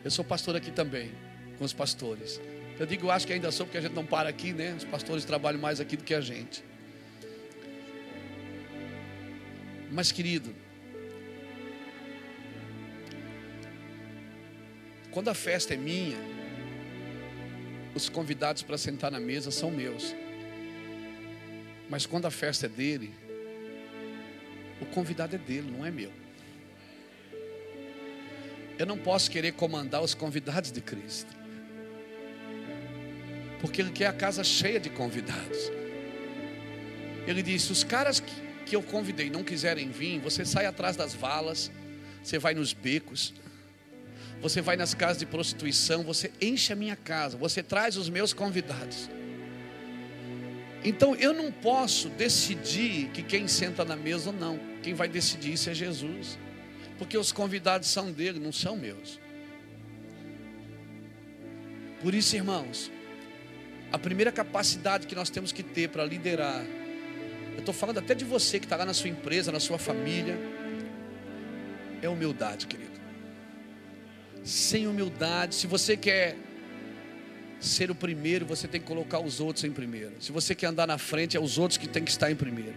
Eu sou pastor aqui também, com os pastores. Eu digo, eu acho que ainda sou, porque a gente não para aqui, né? Os pastores trabalham mais aqui do que a gente. Mas, querido, quando a festa é minha, os convidados para sentar na mesa são meus. Mas quando a festa é dele, o convidado é dele, não é meu. Eu não posso querer comandar os convidados de Cristo. Porque ele quer a casa cheia de convidados. Ele disse: os caras que, que eu convidei não quiserem vir, você sai atrás das valas, você vai nos becos, você vai nas casas de prostituição, você enche a minha casa, você traz os meus convidados. Então eu não posso decidir que quem senta na mesa ou não. Quem vai decidir isso é Jesus. Porque os convidados são dele, não são meus. Por isso, irmãos, a primeira capacidade que nós temos que ter para liderar, eu estou falando até de você que está lá na sua empresa, na sua família, é humildade, querido sem humildade. Se você quer ser o primeiro, você tem que colocar os outros em primeiro. Se você quer andar na frente, é os outros que tem que estar em primeiro.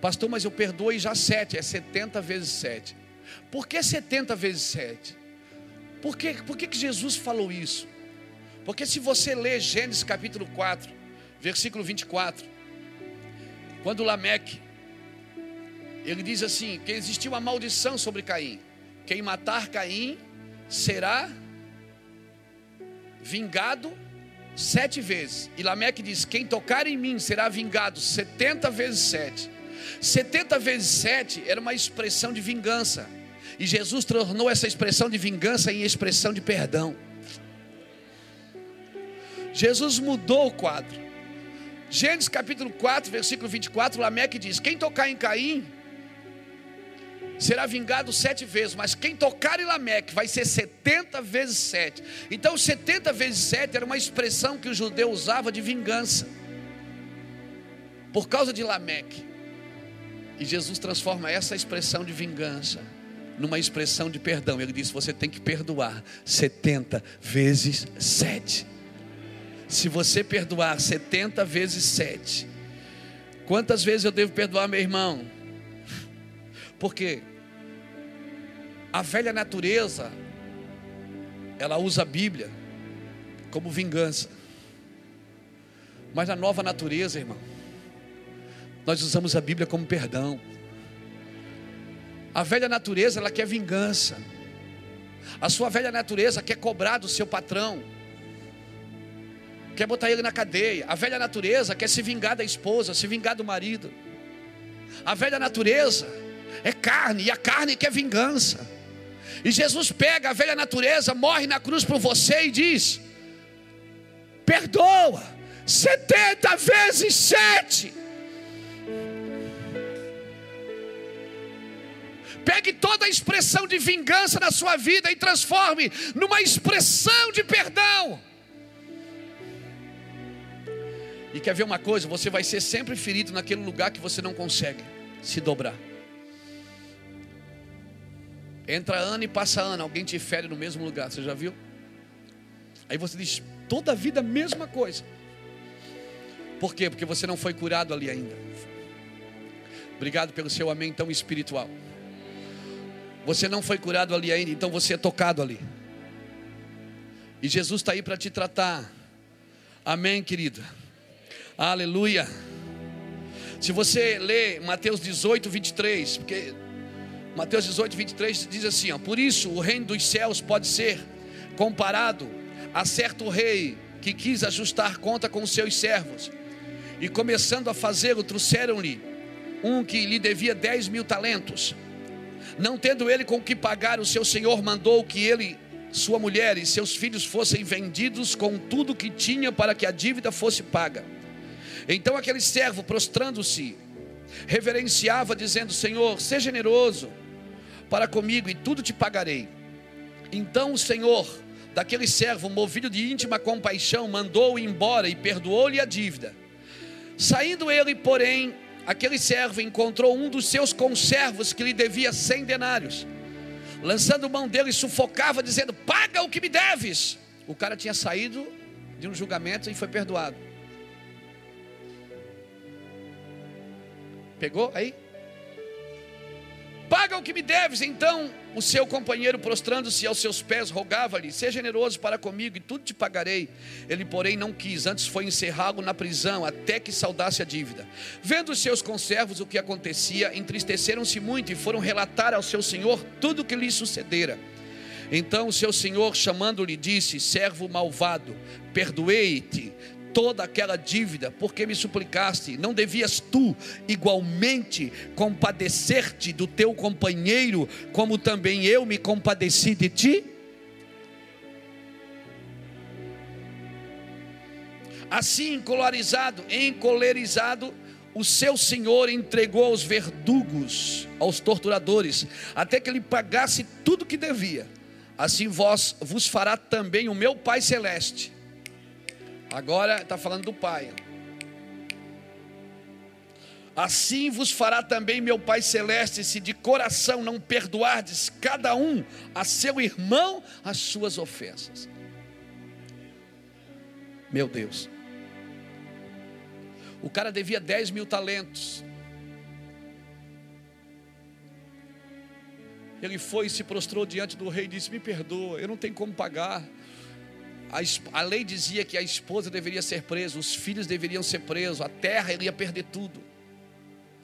Pastor, mas eu perdoei já sete, é 70 vezes sete. Por que 70 vezes sete? Por que, por que, que Jesus falou isso? Porque se você ler Gênesis capítulo 4, versículo 24, quando Lameque, ele diz assim: que existiu uma maldição sobre Caim. Quem matar Caim será vingado sete vezes. E Lameque diz: Quem tocar em mim será vingado setenta vezes sete. Setenta vezes sete era uma expressão de vingança. E Jesus tornou essa expressão de vingança em expressão de perdão. Jesus mudou o quadro. Gênesis capítulo 4, versículo 24, Lameque diz: Quem tocar em Caim será vingado sete vezes, mas quem tocar em Lameque vai ser setenta vezes sete. Então, setenta vezes sete era uma expressão que o judeu usava de vingança, por causa de Lameque. E Jesus transforma essa expressão de vingança numa expressão de perdão. Ele disse: Você tem que perdoar setenta vezes sete. Se você perdoar setenta vezes sete, quantas vezes eu devo perdoar meu irmão? Por quê? A velha natureza, ela usa a Bíblia como vingança. Mas na nova natureza, irmão, nós usamos a Bíblia como perdão. A velha natureza, ela quer vingança. A sua velha natureza quer cobrar do seu patrão. Quer botar ele na cadeia. A velha natureza quer se vingar da esposa, se vingar do marido. A velha natureza é carne, e a carne quer vingança. E Jesus pega a velha natureza, morre na cruz por você e diz: perdoa, setenta vezes sete. Pegue toda a expressão de vingança na sua vida e transforme numa expressão de perdão. E quer ver uma coisa? Você vai ser sempre ferido naquele lugar que você não consegue se dobrar. Entra ano e passa ano, alguém te fere no mesmo lugar, você já viu? Aí você diz, toda a vida a mesma coisa. Por quê? Porque você não foi curado ali ainda. Obrigado pelo seu amém tão espiritual. Você não foi curado ali ainda, então você é tocado ali. E Jesus está aí para te tratar. Amém, querida. Aleluia. Se você lê Mateus 18, 23, porque Mateus 18, 23 diz assim: ó, Por isso o reino dos céus pode ser comparado a certo rei que quis ajustar conta com seus servos, e começando a fazê-lo, trouxeram-lhe um que lhe devia 10 mil talentos. Não tendo ele com o que pagar, o seu senhor mandou que ele, sua mulher e seus filhos fossem vendidos com tudo que tinha para que a dívida fosse paga. Então aquele servo, prostrando-se, reverenciava, dizendo: Senhor, seja generoso para comigo e tudo te pagarei. Então o Senhor daquele servo, movido de íntima compaixão, mandou-o embora e perdoou-lhe a dívida. Saindo ele, porém, aquele servo encontrou um dos seus conservos que lhe devia cem denários. Lançando mão dele, sufocava, dizendo: Paga o que me deves. O cara tinha saído de um julgamento e foi perdoado. Pegou aí? Paga o que me deves. Então o seu companheiro, prostrando-se aos seus pés, rogava-lhe: Seja generoso para comigo e tudo te pagarei. Ele, porém, não quis, antes foi encerrá-lo na prisão, até que saudasse a dívida. Vendo os seus conservos o que acontecia, entristeceram-se muito e foram relatar ao seu senhor tudo o que lhe sucedera. Então o seu senhor, chamando-lhe, disse: Servo malvado, perdoei-te toda aquela dívida, porque me suplicaste, não devias tu igualmente compadecer-te do teu companheiro, como também eu me compadeci de ti? Assim, encolarizado, encolerizado, o seu senhor entregou aos verdugos, aos torturadores, até que ele pagasse tudo que devia. Assim vós vos fará também o meu Pai celeste Agora está falando do Pai. Assim vos fará também meu Pai Celeste, se de coração não perdoardes cada um a seu irmão as suas ofensas. Meu Deus. O cara devia 10 mil talentos. Ele foi e se prostrou diante do rei e disse: Me perdoa, eu não tenho como pagar a, a lei dizia que a esposa deveria ser presa, os filhos deveriam ser presos, a terra ele ia perder tudo.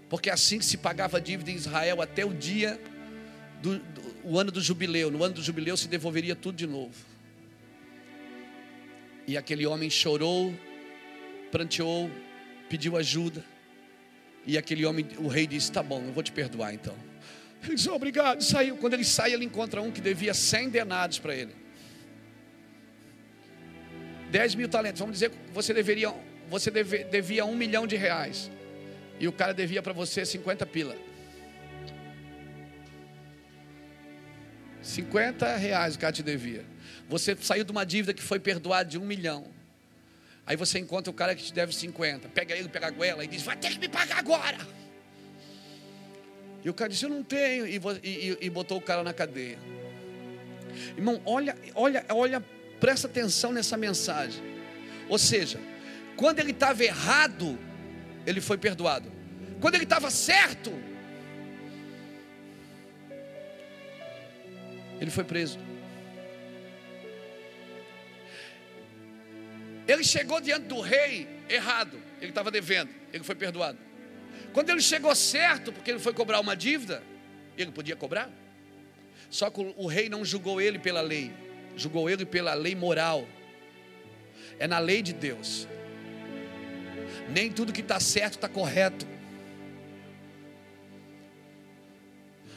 Porque assim se pagava a dívida em Israel até o dia do, do o ano do jubileu. No ano do jubileu se devolveria tudo de novo. E aquele homem chorou, pranteou, pediu ajuda. E aquele homem, o rei disse: Tá bom, eu vou te perdoar então. Ele disse: Obrigado. Saiu. Quando ele sai, ele encontra um que devia 100 denados para ele. 10 mil talentos, vamos dizer que você deveria, você deve, devia um milhão de reais. E o cara devia para você 50 pila. 50 reais o cara te devia. Você saiu de uma dívida que foi perdoada de um milhão. Aí você encontra o cara que te deve 50. Pega ele, pega a goela e diz: Vai ter que me pagar agora. E o cara disse: Eu não tenho. E, e, e botou o cara na cadeia. Irmão, olha, olha, olha Presta atenção nessa mensagem. Ou seja, quando ele estava errado, ele foi perdoado. Quando ele estava certo, Ele foi preso. Ele chegou diante do rei errado, ele estava devendo, ele foi perdoado. Quando ele chegou certo, porque ele foi cobrar uma dívida, ele podia cobrar. Só que o rei não julgou ele pela lei, julgou ele pela lei moral. É na lei de Deus. Nem tudo que está certo está correto.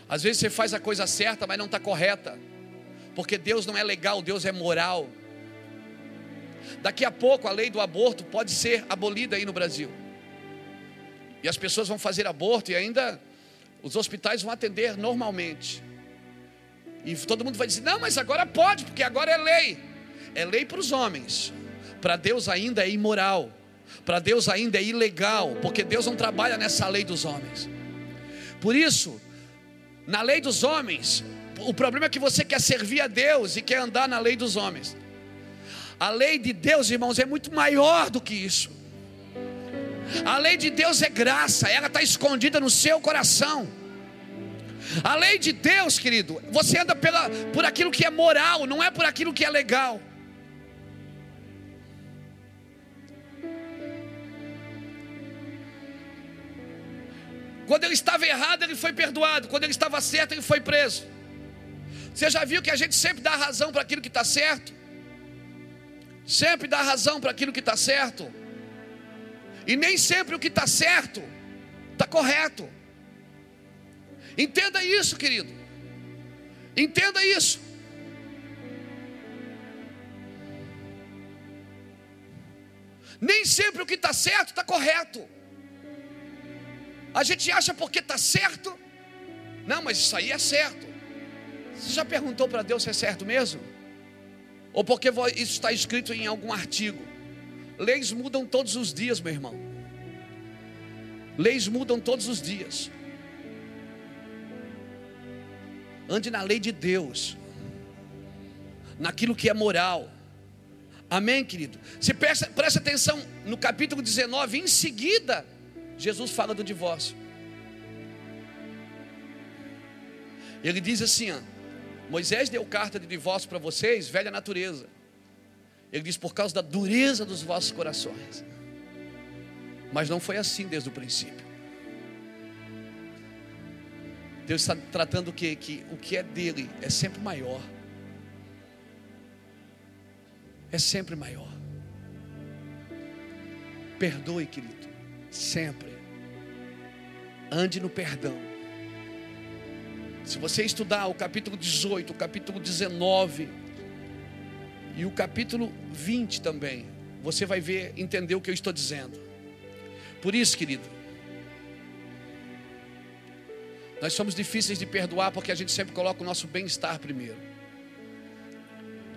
Às vezes você faz a coisa certa, mas não está correta. Porque Deus não é legal, Deus é moral. Daqui a pouco a lei do aborto pode ser abolida aí no Brasil. E as pessoas vão fazer aborto e ainda os hospitais vão atender normalmente. E todo mundo vai dizer: não, mas agora pode, porque agora é lei. É lei para os homens, para Deus ainda é imoral, para Deus ainda é ilegal, porque Deus não trabalha nessa lei dos homens. Por isso, na lei dos homens, o problema é que você quer servir a Deus e quer andar na lei dos homens. A lei de Deus, irmãos, é muito maior do que isso. A lei de Deus é graça, ela está escondida no seu coração. A lei de Deus, querido, você anda pela, por aquilo que é moral, não é por aquilo que é legal. Quando ele estava errado, ele foi perdoado. Quando ele estava certo, ele foi preso. Você já viu que a gente sempre dá razão para aquilo que está certo? Sempre dá razão para aquilo que está certo. E nem sempre o que está certo está correto. Entenda isso, querido. Entenda isso. Nem sempre o que está certo está correto. A gente acha porque está certo. Não, mas isso aí é certo. Você já perguntou para Deus se é certo mesmo? Ou porque isso está escrito em algum artigo. Leis mudam todos os dias, meu irmão. Leis mudam todos os dias. Ande na lei de Deus, naquilo que é moral. Amém, querido? Se presta, presta atenção no capítulo 19, em seguida, Jesus fala do divórcio. Ele diz assim: ó, Moisés deu carta de divórcio para vocês, velha natureza. Ele diz: por causa da dureza dos vossos corações. Mas não foi assim desde o princípio. Deus está tratando o que? Que o que é dele é sempre maior. É sempre maior. Perdoe, querido. Sempre. Ande no perdão. Se você estudar o capítulo 18, o capítulo 19 e o capítulo 20 também, você vai ver, entender o que eu estou dizendo. Por isso, querido, nós somos difíceis de perdoar porque a gente sempre coloca o nosso bem-estar primeiro.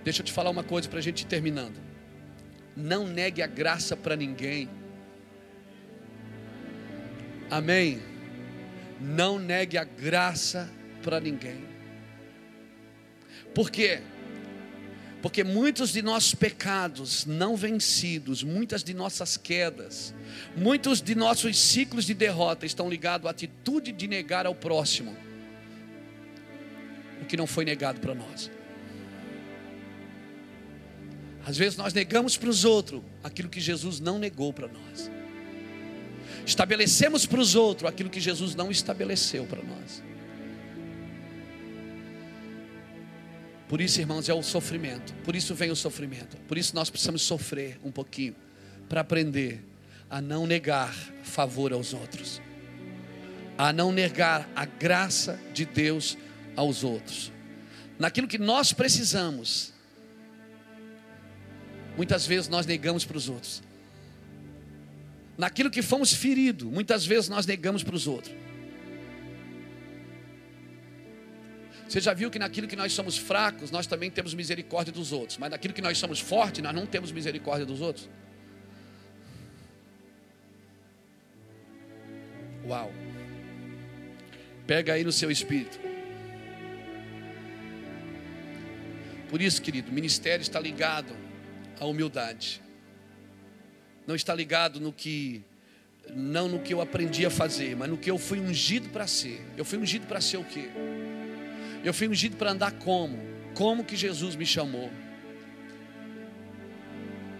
Deixa eu te falar uma coisa para a gente ir terminando. Não negue a graça para ninguém. Amém. Não negue a graça para ninguém. Por quê? Porque muitos de nossos pecados não vencidos, muitas de nossas quedas, muitos de nossos ciclos de derrota estão ligados à atitude de negar ao próximo o que não foi negado para nós. Às vezes nós negamos para os outros aquilo que Jesus não negou para nós. Estabelecemos para os outros aquilo que Jesus não estabeleceu para nós. Por isso, irmãos, é o sofrimento. Por isso vem o sofrimento. Por isso nós precisamos sofrer um pouquinho para aprender a não negar favor aos outros, a não negar a graça de Deus aos outros. Naquilo que nós precisamos, muitas vezes nós negamos para os outros. Naquilo que fomos feridos, muitas vezes nós negamos para os outros. Você já viu que naquilo que nós somos fracos, nós também temos misericórdia dos outros, mas naquilo que nós somos fortes, nós não temos misericórdia dos outros? Uau! Pega aí no seu espírito. Por isso, querido, o ministério está ligado à humildade. Não está ligado no que não no que eu aprendi a fazer, mas no que eu fui ungido para ser. Eu fui ungido para ser o quê? Eu fui ungido para andar como? Como que Jesus me chamou?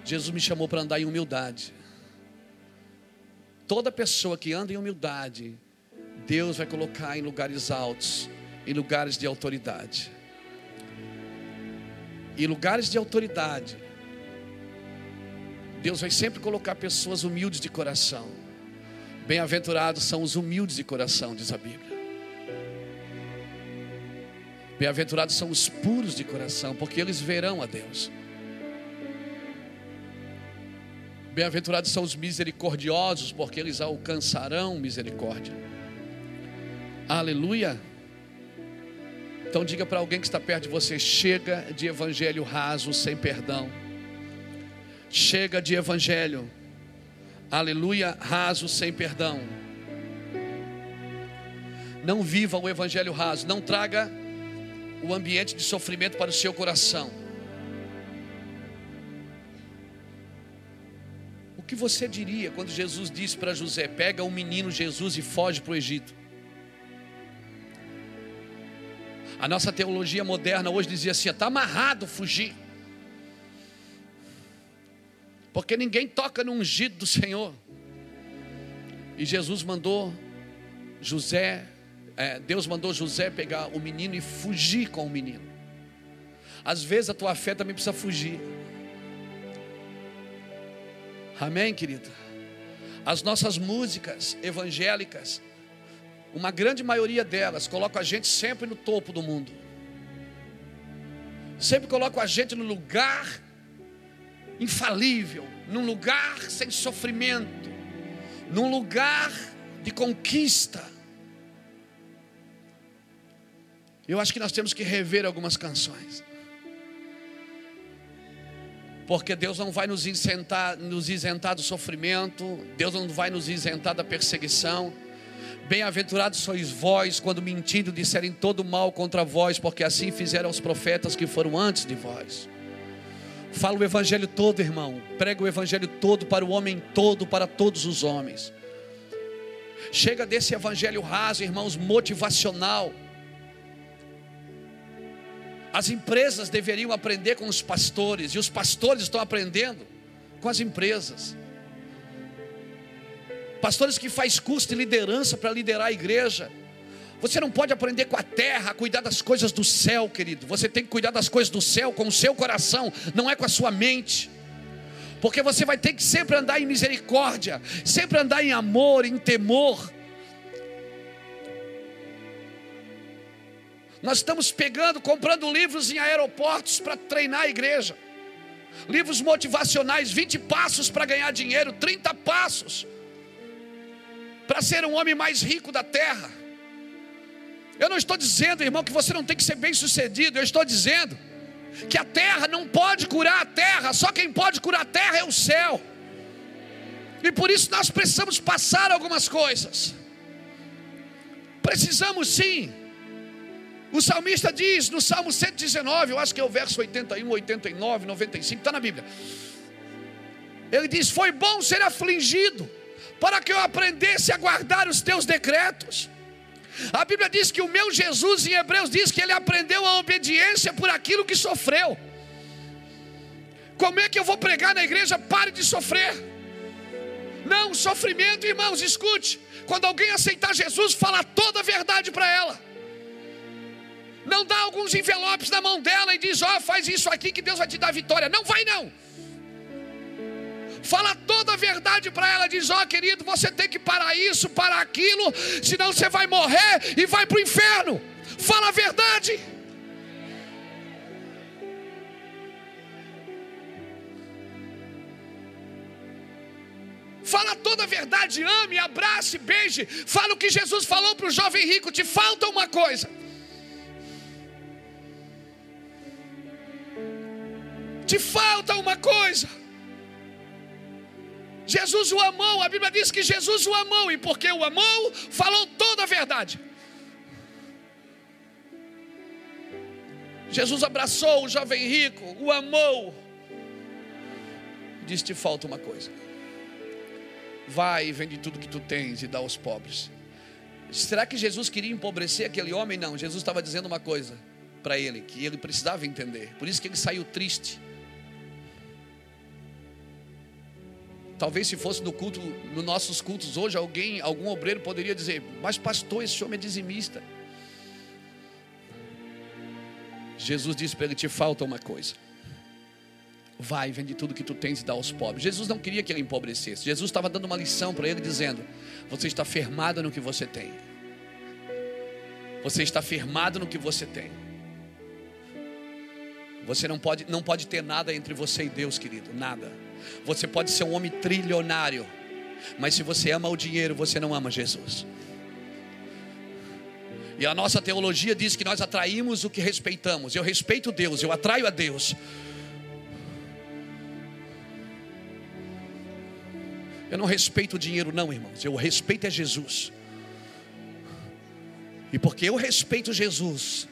Jesus me chamou para andar em humildade. Toda pessoa que anda em humildade, Deus vai colocar em lugares altos, em lugares de autoridade. E lugares de autoridade, Deus vai sempre colocar pessoas humildes de coração. Bem-aventurados são os humildes de coração, diz a Bíblia. Bem-aventurados são os puros de coração, porque eles verão a Deus. Bem-aventurados são os misericordiosos, porque eles alcançarão misericórdia. Aleluia. Então diga para alguém que está perto de você: chega de evangelho raso, sem perdão. Chega de evangelho, aleluia, raso, sem perdão. Não viva o evangelho raso, não traga o ambiente de sofrimento para o seu coração. O que você diria quando Jesus disse para José: pega o menino Jesus e foge para o Egito? A nossa teologia moderna hoje dizia assim: está amarrado fugir. Porque ninguém toca no ungido do Senhor. E Jesus mandou José, é, Deus mandou José pegar o menino e fugir com o menino. Às vezes a tua fé também precisa fugir. Amém, querida? As nossas músicas evangélicas, uma grande maioria delas coloca a gente sempre no topo do mundo. Sempre coloca a gente no lugar infalível, num lugar sem sofrimento, num lugar de conquista. Eu acho que nós temos que rever algumas canções. Porque Deus não vai nos isentar, nos isentar do sofrimento, Deus não vai nos isentar da perseguição. Bem-aventurados sois vós quando mentindo disserem todo mal contra vós, porque assim fizeram os profetas que foram antes de vós. Fala o evangelho todo, irmão. Prega o evangelho todo para o homem todo, para todos os homens. Chega desse evangelho raso, irmãos, motivacional. As empresas deveriam aprender com os pastores, e os pastores estão aprendendo com as empresas pastores que faz curso de liderança para liderar a igreja. Você não pode aprender com a terra, a cuidar das coisas do céu, querido. Você tem que cuidar das coisas do céu com o seu coração, não é com a sua mente. Porque você vai ter que sempre andar em misericórdia, sempre andar em amor, em temor. Nós estamos pegando, comprando livros em aeroportos para treinar a igreja. Livros motivacionais, 20 passos para ganhar dinheiro, 30 passos para ser um homem mais rico da terra. Eu não estou dizendo, irmão, que você não tem que ser bem sucedido, eu estou dizendo que a terra não pode curar a terra, só quem pode curar a terra é o céu. E por isso nós precisamos passar algumas coisas. Precisamos sim. O salmista diz no Salmo 119, eu acho que é o verso 81, 89, 95, está na Bíblia. Ele diz: Foi bom ser afligido para que eu aprendesse a guardar os teus decretos. A Bíblia diz que o meu Jesus, em Hebreus, diz que ele aprendeu a obediência por aquilo que sofreu. Como é que eu vou pregar na igreja? Pare de sofrer. Não, sofrimento, irmãos, escute. Quando alguém aceitar Jesus, fala toda a verdade para ela. Não dá alguns envelopes na mão dela e diz: Ó, oh, faz isso aqui que Deus vai te dar vitória. Não vai, não fala toda a verdade para ela, diz: Ó oh, querido, você tem que parar isso, parar aquilo, senão você vai morrer e vai para o inferno. Fala a verdade. Fala toda a verdade, ame, abrace, beije. Fala o que Jesus falou para o jovem rico: te falta uma coisa. Te falta uma coisa. Jesus o amou, a Bíblia diz que Jesus o amou, e porque o amou, falou toda a verdade. Jesus abraçou o jovem rico, o amou, disse: Te falta uma coisa. Vai e vende tudo que tu tens e dá aos pobres. Será que Jesus queria empobrecer aquele homem? Não, Jesus estava dizendo uma coisa para ele, que ele precisava entender. Por isso que ele saiu triste. Talvez se fosse no culto, nos nossos cultos hoje, alguém, algum obreiro poderia dizer: Mas pastor, esse homem é dizimista. Jesus disse para ele: Te falta uma coisa. Vai, vende tudo que tu tens e dá aos pobres. Jesus não queria que ele empobrecesse. Jesus estava dando uma lição para ele, dizendo: Você está firmado no que você tem. Você está firmado no que você tem. Você não pode, não pode ter nada entre você e Deus, querido. Nada. Você pode ser um homem trilionário, mas se você ama o dinheiro, você não ama Jesus. E a nossa teologia diz que nós atraímos o que respeitamos. Eu respeito Deus, eu atraio a Deus. Eu não respeito o dinheiro, não, irmãos. Eu respeito é Jesus. E porque eu respeito Jesus,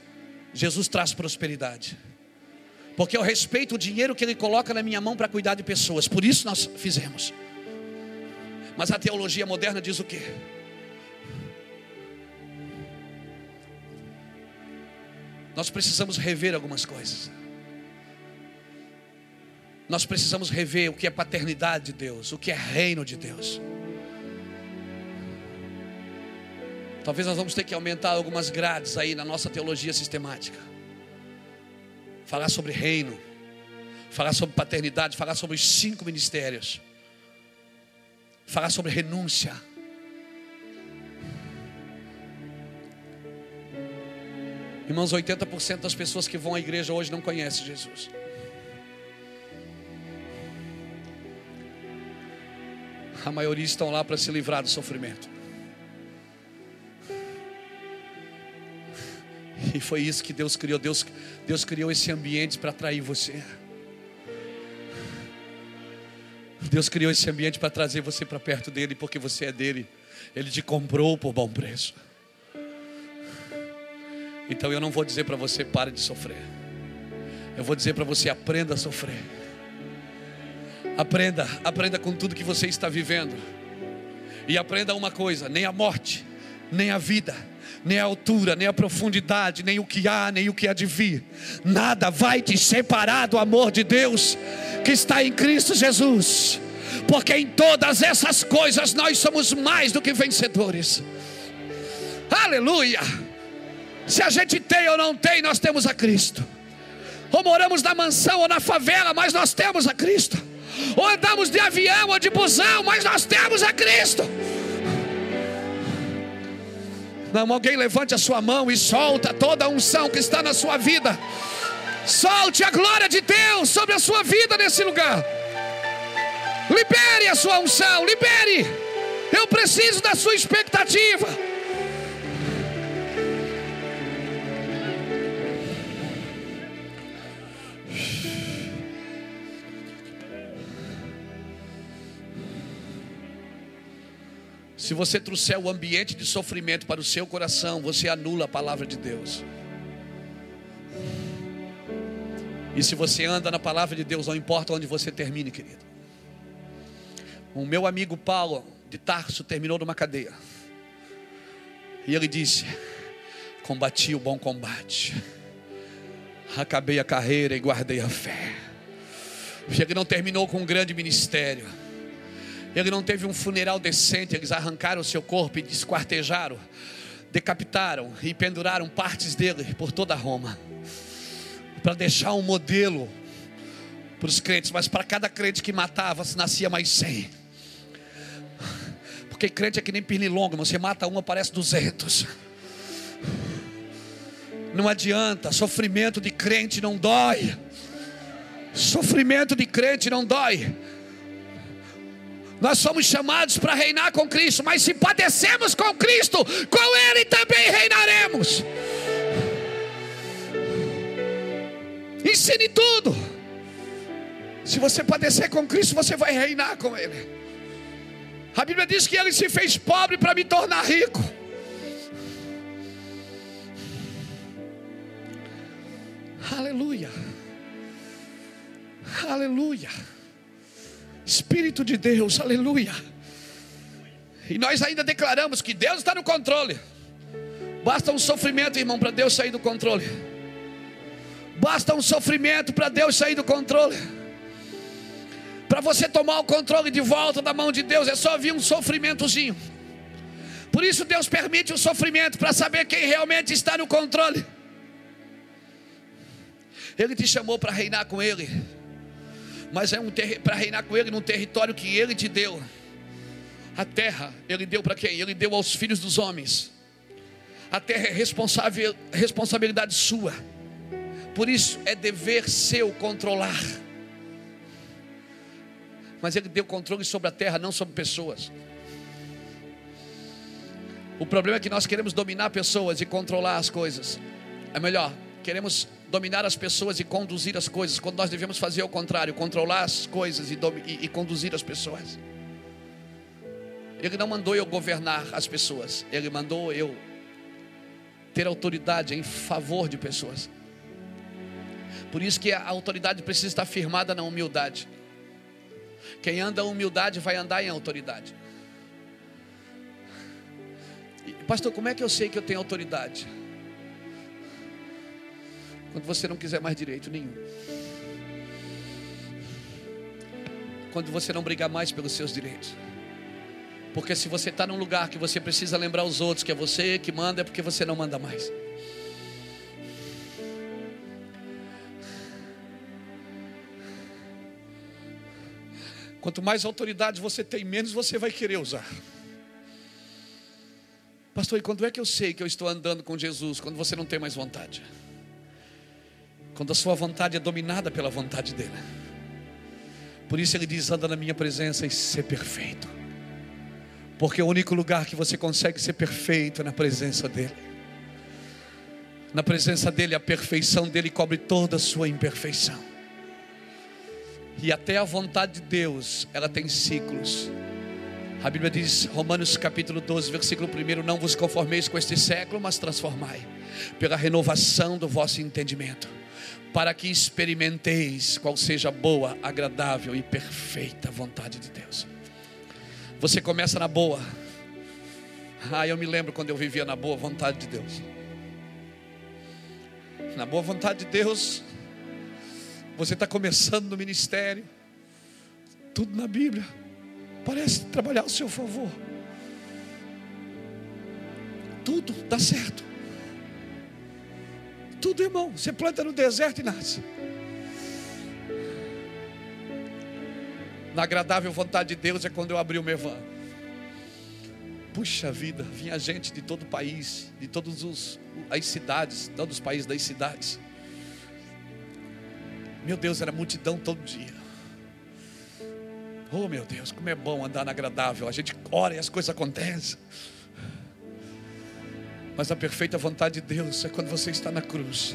Jesus traz prosperidade. Porque eu respeito o dinheiro que Ele coloca na minha mão para cuidar de pessoas. Por isso nós fizemos. Mas a teologia moderna diz o quê? Nós precisamos rever algumas coisas. Nós precisamos rever o que é paternidade de Deus, o que é reino de Deus. Talvez nós vamos ter que aumentar algumas grades aí na nossa teologia sistemática falar sobre reino, falar sobre paternidade, falar sobre os cinco ministérios, falar sobre renúncia. Irmãos, 80% das pessoas que vão à igreja hoje não conhecem Jesus. A maioria estão lá para se livrar do sofrimento. E foi isso que Deus criou. Deus, Deus criou esse ambiente para atrair você. Deus criou esse ambiente para trazer você para perto dele, porque você é dele. Ele te comprou por bom preço. Então eu não vou dizer para você pare de sofrer. Eu vou dizer para você aprenda a sofrer. Aprenda, aprenda com tudo que você está vivendo. E aprenda uma coisa: nem a morte, nem a vida, nem a altura, nem a profundidade, nem o que há, nem o que há de vir. Nada vai te separar do amor de Deus que está em Cristo Jesus. Porque em todas essas coisas nós somos mais do que vencedores. Aleluia! Se a gente tem ou não tem, nós temos a Cristo. Ou moramos na mansão ou na favela, mas nós temos a Cristo. Ou andamos de avião ou de busão, mas nós temos a Cristo. Não, alguém levante a sua mão e solta toda a unção que está na sua vida. Solte a glória de Deus sobre a sua vida nesse lugar. Libere a sua unção, libere. Eu preciso da sua expectativa. Se você trouxer o ambiente de sofrimento para o seu coração, você anula a palavra de Deus. E se você anda na palavra de Deus, não importa onde você termine, querido. O meu amigo Paulo de Tarso terminou numa cadeia. E ele disse: Combati o bom combate, acabei a carreira e guardei a fé. Ele não terminou com um grande ministério ele não teve um funeral decente, eles arrancaram o seu corpo e desquartejaram, decapitaram e penduraram partes dele por toda Roma, para deixar um modelo para os crentes, mas para cada crente que matava, nascia mais cem. Porque crente é que nem pernilongo, você mata um, aparece duzentos. Não adianta, sofrimento de crente não dói. Sofrimento de crente não dói. Nós somos chamados para reinar com Cristo, mas se padecemos com Cristo, com Ele também reinaremos. Ensine tudo. Se você padecer com Cristo, você vai reinar com Ele. A Bíblia diz que Ele se fez pobre para me tornar rico. Aleluia. Aleluia. Espírito de Deus, aleluia. E nós ainda declaramos que Deus está no controle. Basta um sofrimento, irmão, para Deus sair do controle. Basta um sofrimento para Deus sair do controle. Para você tomar o controle de volta da mão de Deus, é só vir um sofrimentozinho. Por isso Deus permite o sofrimento para saber quem realmente está no controle. Ele te chamou para reinar com Ele, mas é um para reinar com Ele num território que Ele te deu. A terra Ele deu para quem? Ele deu aos filhos dos homens. A terra é responsável, responsabilidade sua. Por isso é dever seu controlar. Mas Ele deu controle sobre a terra, não sobre pessoas. O problema é que nós queremos dominar pessoas e controlar as coisas. É melhor, queremos dominar as pessoas e conduzir as coisas, quando nós devemos fazer o contrário, controlar as coisas e, e, e conduzir as pessoas. Ele não mandou eu governar as pessoas, ele mandou eu ter autoridade em favor de pessoas. Por isso que a autoridade precisa estar firmada na humildade. Quem anda em humildade vai andar em autoridade. Pastor, como é que eu sei que eu tenho autoridade? Quando você não quiser mais direito nenhum. Quando você não brigar mais pelos seus direitos. Porque se você está num lugar que você precisa lembrar os outros que é você que manda, é porque você não manda mais. Quanto mais autoridade você tem, menos você vai querer usar. Pastor, e quando é que eu sei que eu estou andando com Jesus? Quando você não tem mais vontade. Quando a sua vontade é dominada pela vontade dele. Por isso ele diz: anda na minha presença e ser perfeito. Porque o único lugar que você consegue ser perfeito é na presença dele. Na presença dele, a perfeição dele cobre toda a sua imperfeição. E até a vontade de Deus, ela tem ciclos. A Bíblia diz, Romanos capítulo 12, versículo 1: Não vos conformeis com este século, mas transformai pela renovação do vosso entendimento, para que experimenteis qual seja a boa, agradável e perfeita vontade de Deus. Você começa na boa. Ah, eu me lembro quando eu vivia na boa vontade de Deus. Na boa vontade de Deus, você está começando no ministério, tudo na Bíblia, parece trabalhar ao seu favor. Tudo dá certo. Tudo, irmão. Você planta no deserto e nasce. Na agradável vontade de Deus é quando eu abri o Mevan. Puxa vida, vinha gente de todo o país, de todas as cidades, todos os países das cidades. Meu Deus, era multidão todo dia. Oh meu Deus, como é bom andar na agradável. A gente ora e as coisas acontecem. Mas a perfeita vontade de Deus é quando você está na cruz.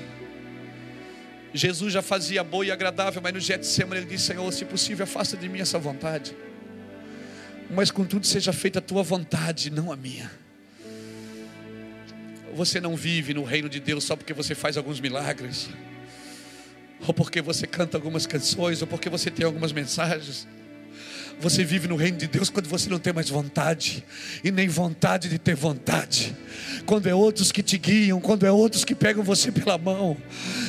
Jesus já fazia boa e agradável, mas no Getsemane ele disse: Senhor, se possível, afasta de mim essa vontade. Mas contudo seja feita a tua vontade, não a minha. Você não vive no reino de Deus só porque você faz alguns milagres ou porque você canta algumas canções, ou porque você tem algumas mensagens. Você vive no reino de Deus quando você não tem mais vontade, e nem vontade de ter vontade. Quando é outros que te guiam, quando é outros que pegam você pela mão,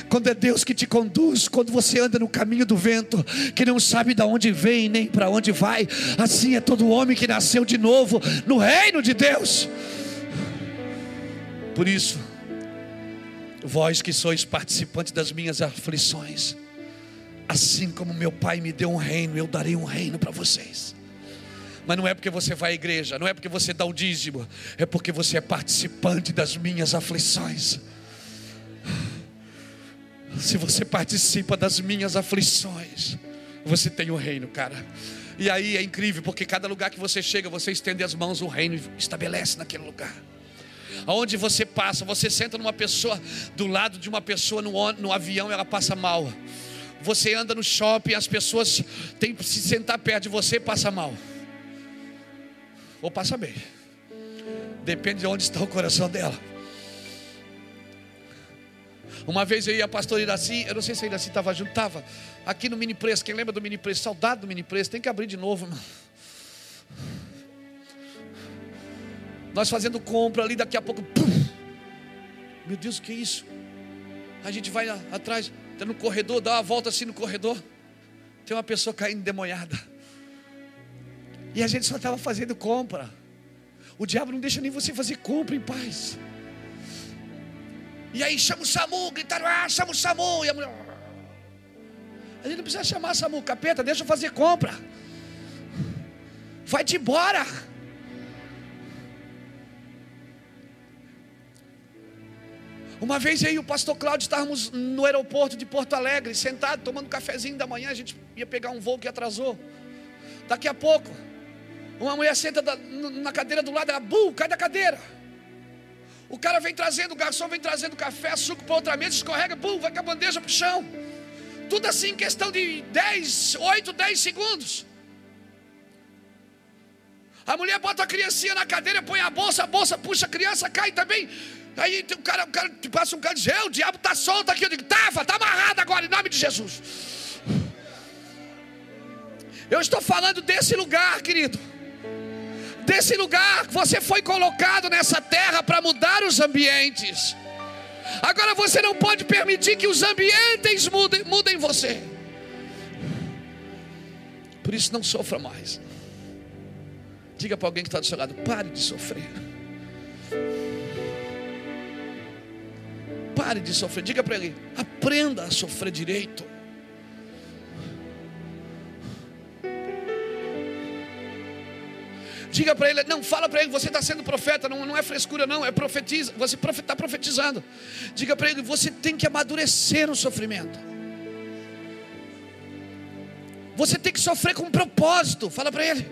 quando é Deus que te conduz, quando você anda no caminho do vento, que não sabe de onde vem nem para onde vai. Assim é todo homem que nasceu de novo no reino de Deus. Por isso, vós que sois participantes das minhas aflições, assim como meu pai me deu um reino, eu darei um reino para vocês. Mas não é porque você vai à igreja, não é porque você dá o dízimo, é porque você é participante das minhas aflições. Se você participa das minhas aflições, você tem o um reino, cara. E aí é incrível, porque cada lugar que você chega, você estende as mãos, o reino estabelece naquele lugar. Aonde você passa, você senta numa pessoa, do lado de uma pessoa no, no avião, ela passa mal. Você anda no shopping, as pessoas têm que se sentar perto de você passa mal. Ou passa bem. Depende de onde está o coração dela. Uma vez eu ia a pastor Iraci, eu não sei se a Iraci estava junto, estava aqui no mini preço. Quem lembra do mini preço? Saudade do mini preço, tem que abrir de novo, irmão. Nós fazendo compra ali, daqui a pouco, pum, Meu Deus, o que é isso? A gente vai atrás, está no corredor, dá uma volta assim no corredor. Tem uma pessoa caindo demonhada. E a gente só estava fazendo compra. O diabo não deixa nem você fazer compra em paz. E aí chama o SAMU, gritaram, ah, chama o SAMU. E a mulher. A gente não precisa chamar SAMU, capeta, deixa eu fazer compra. Vai-te embora. Uma vez aí o pastor Cláudio estávamos no aeroporto de Porto Alegre, sentado, tomando um cafezinho da manhã, a gente ia pegar um voo que atrasou. Daqui a pouco, uma mulher senta na cadeira do lado, ela, bu, cai da cadeira. O cara vem trazendo, o garçom vem trazendo café, suco para outra mesa, escorrega, bum, vai com a bandeja para o chão. Tudo assim em questão de 10, 8, 10 segundos. A mulher bota a criancinha na cadeira, põe a bolsa, a bolsa puxa a criança, cai também. Aí o cara, o cara te passa um cara e diz: é, o diabo está solto aqui. Eu digo: estava, está amarrado agora, em nome de Jesus. Eu estou falando desse lugar, querido. Desse lugar, você foi colocado nessa terra para mudar os ambientes. Agora você não pode permitir que os ambientes mudem, mudem você. Por isso não sofra mais. Diga para alguém que está do seu lado: pare de sofrer. Pare de sofrer. Diga para ele: aprenda a sofrer direito. Diga para ele, não, fala para ele, você está sendo profeta, não, não é frescura, não, é profetiza, você está profetizando. Diga para ele, você tem que amadurecer no sofrimento. Você tem que sofrer com propósito. Fala para ele.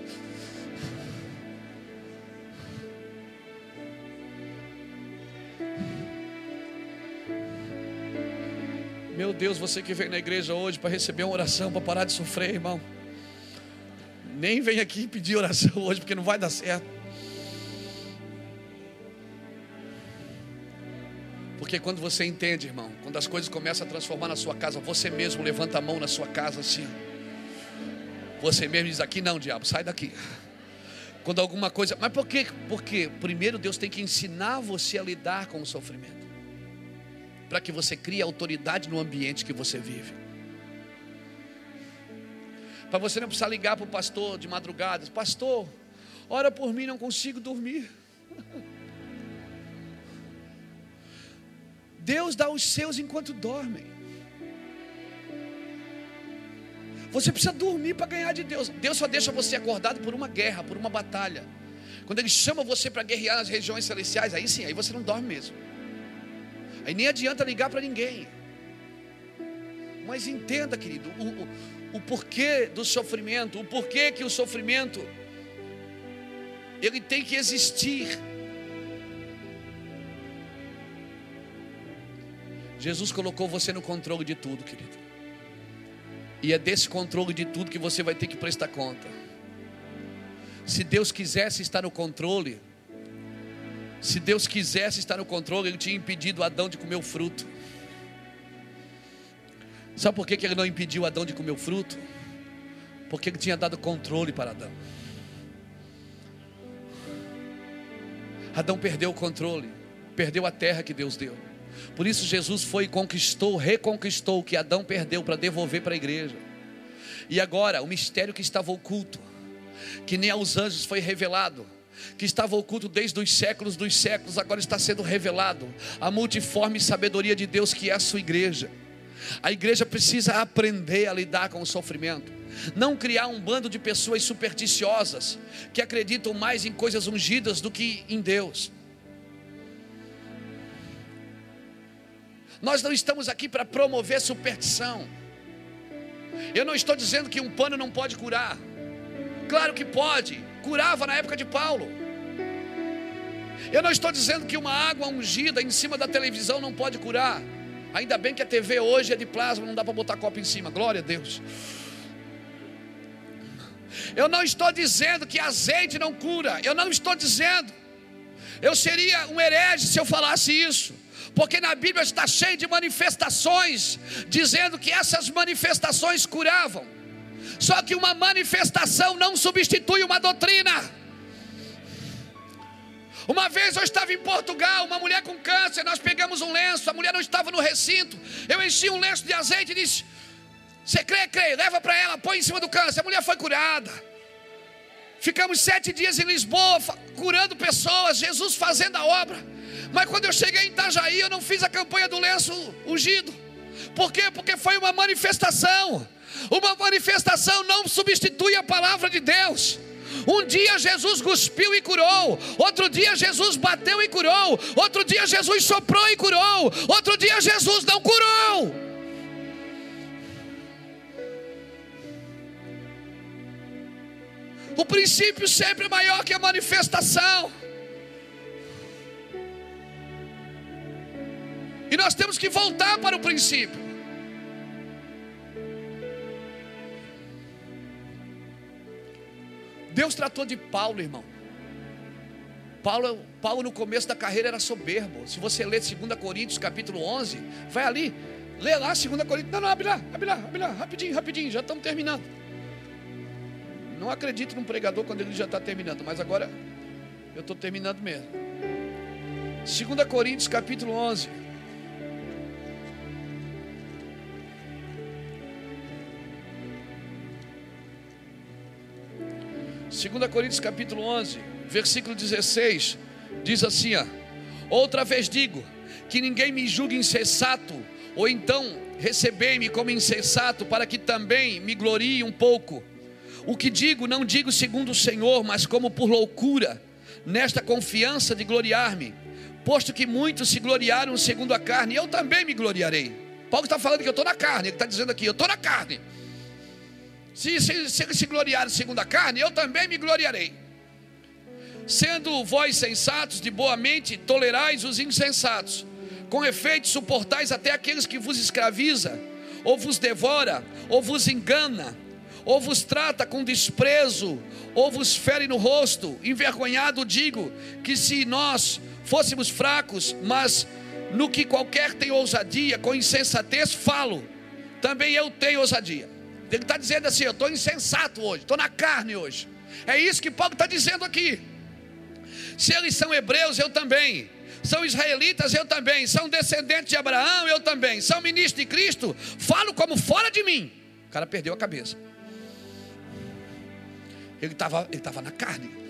Meu Deus, você que veio na igreja hoje para receber uma oração, para parar de sofrer, irmão. Nem vem aqui pedir oração hoje, porque não vai dar certo. Porque quando você entende, irmão, quando as coisas começam a transformar na sua casa, você mesmo levanta a mão na sua casa assim. Você mesmo diz aqui não, diabo, sai daqui. Quando alguma coisa, mas por quê? Porque primeiro Deus tem que ensinar você a lidar com o sofrimento para que você crie autoridade no ambiente que você vive. Para você não precisar ligar para o pastor de madrugada, pastor, ora por mim, não consigo dormir. Deus dá os seus enquanto dormem. Você precisa dormir para ganhar de Deus. Deus só deixa você acordado por uma guerra, por uma batalha. Quando Ele chama você para guerrear nas regiões celestiais, aí sim, aí você não dorme mesmo. Aí nem adianta ligar para ninguém. Mas entenda, querido, o, o, o porquê do sofrimento, o porquê que o sofrimento ele tem que existir. Jesus colocou você no controle de tudo, querido. E é desse controle de tudo que você vai ter que prestar conta. Se Deus quisesse estar no controle, se Deus quisesse estar no controle, Ele tinha impedido Adão de comer o fruto. Sabe por que, Ele não impediu Adão de comer o fruto? Porque Ele tinha dado controle para Adão. Adão perdeu o controle, perdeu a terra que Deus deu. Por isso Jesus foi e conquistou, reconquistou o que Adão perdeu para devolver para a igreja. E agora, o mistério que estava oculto, que nem aos anjos foi revelado, que estava oculto desde os séculos dos séculos, agora está sendo revelado. A multiforme sabedoria de Deus que é a sua igreja. A igreja precisa aprender a lidar com o sofrimento. Não criar um bando de pessoas supersticiosas que acreditam mais em coisas ungidas do que em Deus. Nós não estamos aqui para promover superstição. Eu não estou dizendo que um pano não pode curar. Claro que pode curava na época de Paulo. Eu não estou dizendo que uma água ungida em cima da televisão não pode curar. Ainda bem que a TV hoje é de plasma, não dá para botar copo em cima. Glória a Deus. Eu não estou dizendo que azeite não cura. Eu não estou dizendo. Eu seria um herege se eu falasse isso. Porque na Bíblia está cheio de manifestações dizendo que essas manifestações curavam. Só que uma manifestação não substitui uma doutrina. Uma vez eu estava em Portugal, uma mulher com câncer, nós pegamos um lenço, a mulher não estava no recinto. Eu enchi um lenço de azeite e disse: Você crê, crê, leva para ela, põe em cima do câncer. A mulher foi curada. Ficamos sete dias em Lisboa, curando pessoas, Jesus fazendo a obra. Mas quando eu cheguei em Itajaí, eu não fiz a campanha do lenço ungido. Por quê? Porque foi uma manifestação. Uma manifestação não substitui a palavra de Deus. Um dia Jesus cuspiu e curou, outro dia Jesus bateu e curou, outro dia Jesus soprou e curou, outro dia Jesus não curou. O princípio sempre é maior que a manifestação. E nós temos que voltar para o princípio. Deus tratou de Paulo, irmão. Paulo, Paulo no começo da carreira era soberbo. Se você ler 2 Coríntios capítulo 11, vai ali, lê lá 2 Coríntios. Não, não, abre lá, abre lá, abre lá, rapidinho, rapidinho, já estamos terminando. Não acredito num pregador quando ele já está terminando, mas agora eu estou terminando mesmo. 2 Coríntios capítulo 11. 2 Coríntios capítulo 11, versículo 16, diz assim: ó, Outra vez digo, que ninguém me julgue insensato, ou então recebei-me como insensato, para que também me glorie um pouco. O que digo, não digo segundo o Senhor, mas como por loucura, nesta confiança de gloriar-me, posto que muitos se gloriaram segundo a carne, eu também me gloriarei. Paulo está falando que eu estou na carne, ele está dizendo aqui, eu estou na carne. Se, se, se se gloriar segundo a carne, eu também me gloriarei. Sendo vós sensatos, de boa mente, tolerais os insensatos. Com efeito, suportais até aqueles que vos escraviza, ou vos devora, ou vos engana, ou vos trata com desprezo, ou vos fere no rosto. Envergonhado digo que se nós fôssemos fracos, mas no que qualquer tem ousadia, com insensatez falo, também eu tenho ousadia. Ele está dizendo assim: eu estou insensato hoje, estou na carne hoje. É isso que Paulo está dizendo aqui. Se eles são hebreus, eu também. São israelitas, eu também. São descendentes de Abraão, eu também. São ministros de Cristo, falo como fora de mim. O cara perdeu a cabeça. Ele estava ele tava na carne.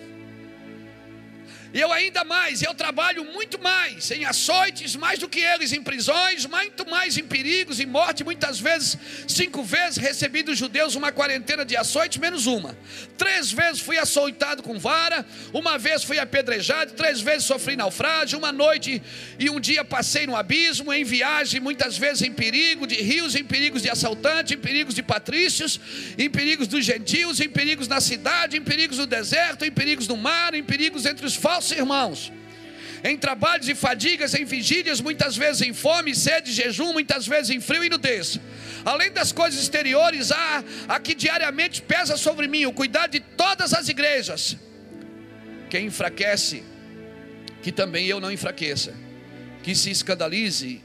Eu ainda mais, eu trabalho muito mais em açoites, mais do que eles, em prisões, muito mais em perigos, em morte, muitas vezes, cinco vezes recebi dos judeus uma quarentena de açoites, menos uma. Três vezes fui açoitado com vara, uma vez fui apedrejado, três vezes sofri naufrágio, uma noite e um dia passei no abismo, em viagem, muitas vezes em perigo de rios, em perigos de assaltantes, em perigos de patrícios, em perigos dos gentios, em perigos na cidade, em perigos no deserto, em perigos no mar, em perigos entre os falsos irmãos, em trabalhos e fadigas, em vigílias, muitas vezes em fome, sede, jejum, muitas vezes em frio e nudez. Além das coisas exteriores, há a que diariamente pesa sobre mim o cuidado de todas as igrejas. Quem enfraquece, que também eu não enfraqueça. Que se escandalize,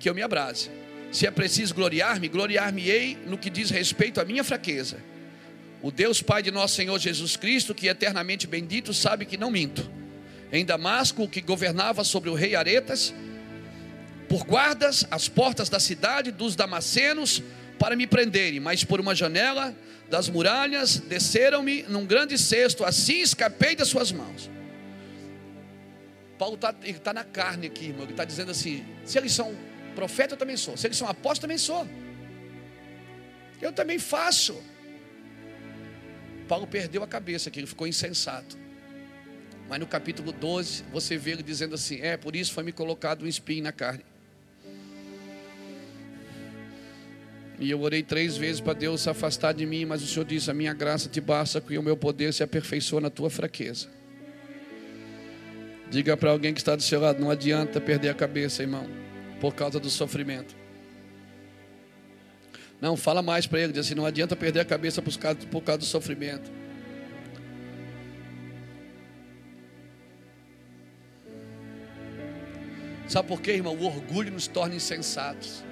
que eu me abrase. Se é preciso gloriar-me, gloriar-me-ei no que diz respeito à minha fraqueza. O Deus Pai de nosso Senhor Jesus Cristo, que é eternamente bendito, sabe que não minto em Damasco, que governava sobre o rei Aretas, por guardas as portas da cidade dos damascenos para me prenderem, mas por uma janela das muralhas desceram-me num grande cesto, assim escapei das suas mãos. Paulo está tá na carne aqui, irmão. Ele está dizendo assim: se eles são profeta, eu também sou. Se eles são apóstolos, também sou. Eu também faço. Paulo perdeu a cabeça aqui, ele ficou insensato. Mas no capítulo 12, você vê ele dizendo assim: É, por isso foi me colocado um espinho na carne. E eu orei três vezes para Deus se afastar de mim, mas o Senhor disse: A minha graça te basta, que o meu poder se aperfeiçoa na tua fraqueza. Diga para alguém que está do seu lado: Não adianta perder a cabeça, irmão, por causa do sofrimento. Não, fala mais para ele, diz assim: Não adianta perder a cabeça por causa, por causa do sofrimento. Sabe por quê, irmão? O orgulho nos torna insensatos.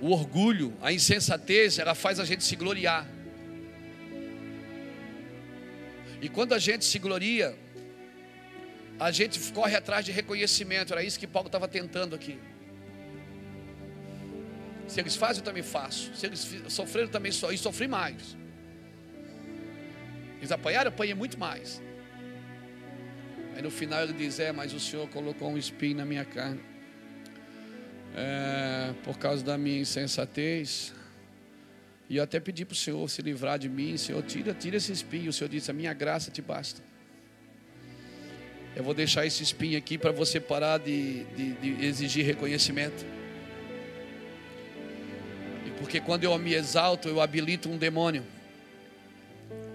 O orgulho, a insensatez, ela faz a gente se gloriar. E quando a gente se gloria, A gente corre atrás de reconhecimento, era isso que Paulo estava tentando aqui. Se eles fazem, eu também faço. Se eles sofreram, também sou. E sofri mais. Eles apanharam, eu apanhei muito mais. Aí no final ele diz: É, mas o Senhor colocou um espinho na minha carne. É, por causa da minha insensatez. E eu até pedi para o Senhor se livrar de mim. Senhor, tira, tira esse espinho. O Senhor disse: A minha graça te basta. Eu vou deixar esse espinho aqui para você parar de, de, de exigir reconhecimento. E porque quando eu me exalto, eu habilito um demônio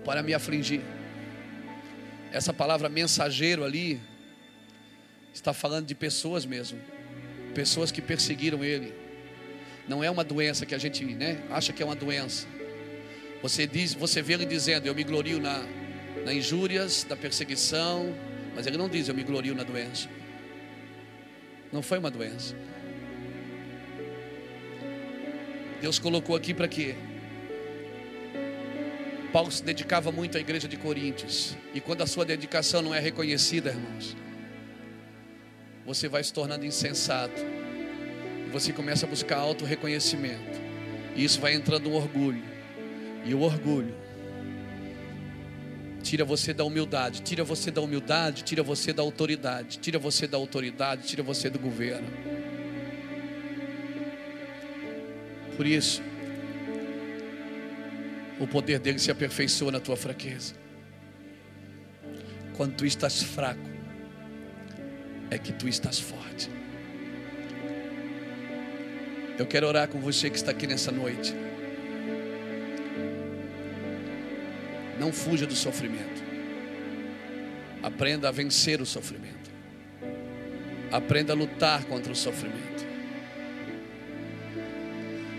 para me afligir. Essa palavra mensageiro ali está falando de pessoas mesmo, pessoas que perseguiram ele. Não é uma doença que a gente né, acha que é uma doença. Você diz, você vê ele dizendo: Eu me glorio na, na injúrias, da perseguição, mas ele não diz: Eu me glorio na doença. Não foi uma doença. Deus colocou aqui para quê? Paulo se dedicava muito à igreja de Coríntios. E quando a sua dedicação não é reconhecida, irmãos, você vai se tornando insensato. Você começa a buscar auto-reconhecimento. E isso vai entrando no orgulho. E o orgulho tira você da humildade, tira você da humildade, tira você da autoridade, tira você da autoridade, tira você do governo. Por isso, o poder dele se aperfeiçoa na tua fraqueza. Quando tu estás fraco, é que tu estás forte. Eu quero orar com você que está aqui nessa noite. Não fuja do sofrimento. Aprenda a vencer o sofrimento. Aprenda a lutar contra o sofrimento.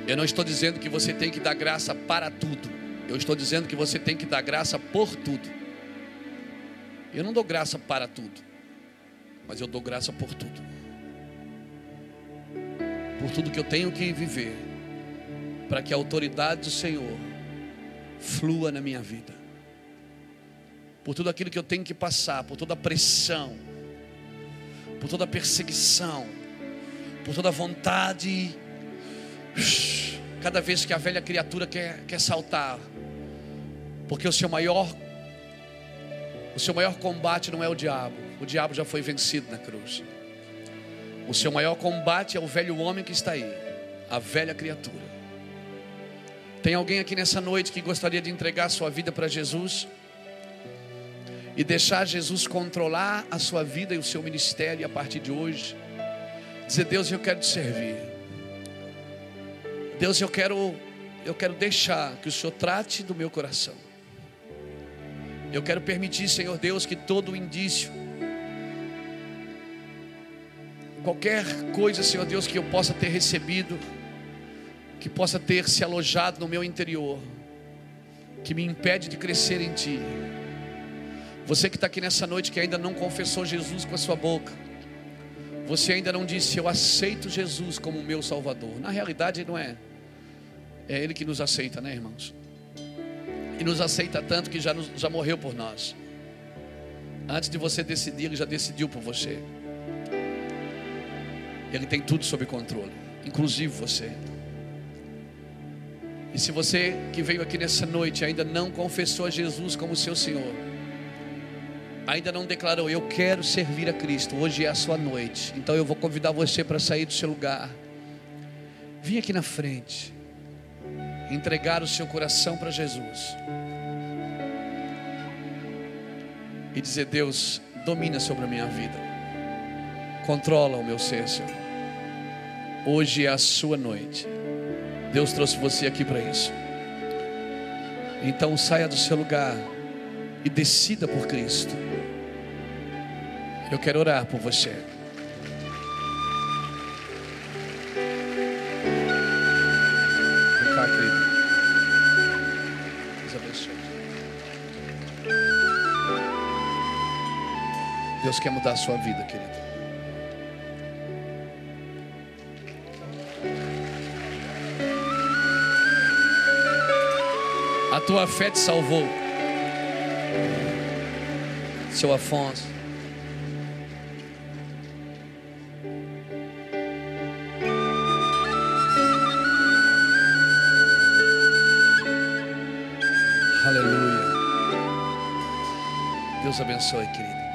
Eu não estou dizendo que você tem que dar graça para tudo. Eu estou dizendo que você tem que dar graça por tudo. Eu não dou graça para tudo, mas eu dou graça por tudo. Por tudo que eu tenho que viver, para que a autoridade do Senhor flua na minha vida. Por tudo aquilo que eu tenho que passar, por toda a pressão, por toda a perseguição, por toda a vontade. Cada vez que a velha criatura quer, quer saltar, porque o seu maior o seu maior combate não é o diabo. O diabo já foi vencido na cruz. O seu maior combate é o velho homem que está aí, a velha criatura. Tem alguém aqui nessa noite que gostaria de entregar sua vida para Jesus? E deixar Jesus controlar a sua vida e o seu ministério a partir de hoje? Dizer, Deus, eu quero te servir. Deus, eu quero eu quero deixar que o Senhor trate do meu coração. Eu quero permitir, Senhor Deus, que todo indício, qualquer coisa, Senhor Deus, que eu possa ter recebido, que possa ter se alojado no meu interior, que me impede de crescer em Ti. Você que está aqui nessa noite que ainda não confessou Jesus com a sua boca, você ainda não disse, eu aceito Jesus como meu Salvador. Na realidade, não é. É Ele que nos aceita, né, irmãos? E nos aceita tanto que já, nos, já morreu por nós. Antes de você decidir, Ele já decidiu por você. Ele tem tudo sob controle, inclusive você. E se você que veio aqui nessa noite ainda não confessou a Jesus como seu Senhor, ainda não declarou, eu quero servir a Cristo, hoje é a sua noite, então eu vou convidar você para sair do seu lugar. Vim aqui na frente entregar o seu coração para Jesus e dizer: Deus, domina sobre a minha vida, controla o meu ser, Senhor. Hoje é a sua noite, Deus trouxe você aqui para isso. Então saia do seu lugar e decida por Cristo. Eu quero orar por você. Deus quer mudar a sua vida, querido. A tua fé te salvou. Seu Afonso. Aleluia. Deus abençoe, querido.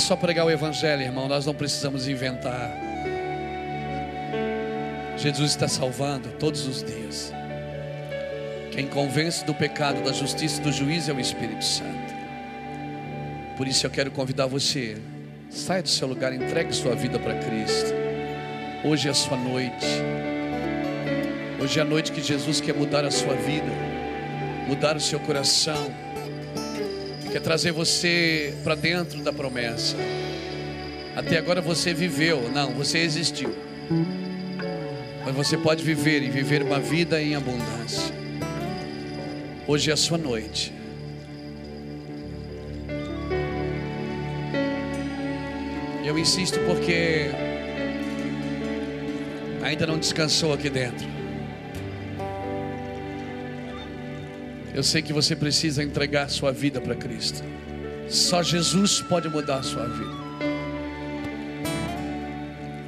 Só pregar o Evangelho, irmão. Nós não precisamos inventar. Jesus está salvando todos os dias. Quem convence do pecado, da justiça e do juízo é o Espírito Santo. Por isso eu quero convidar você. Saia do seu lugar, entregue sua vida para Cristo. Hoje é a sua noite. Hoje é a noite que Jesus quer mudar a sua vida, mudar o seu coração, quer trazer você para dentro da promessa. Até agora você viveu, não, você existiu. Mas você pode viver e viver uma vida em abundância. Hoje é a sua noite. Eu insisto porque ainda não descansou aqui dentro. Eu sei que você precisa entregar sua vida para Cristo. Só Jesus pode mudar a sua vida.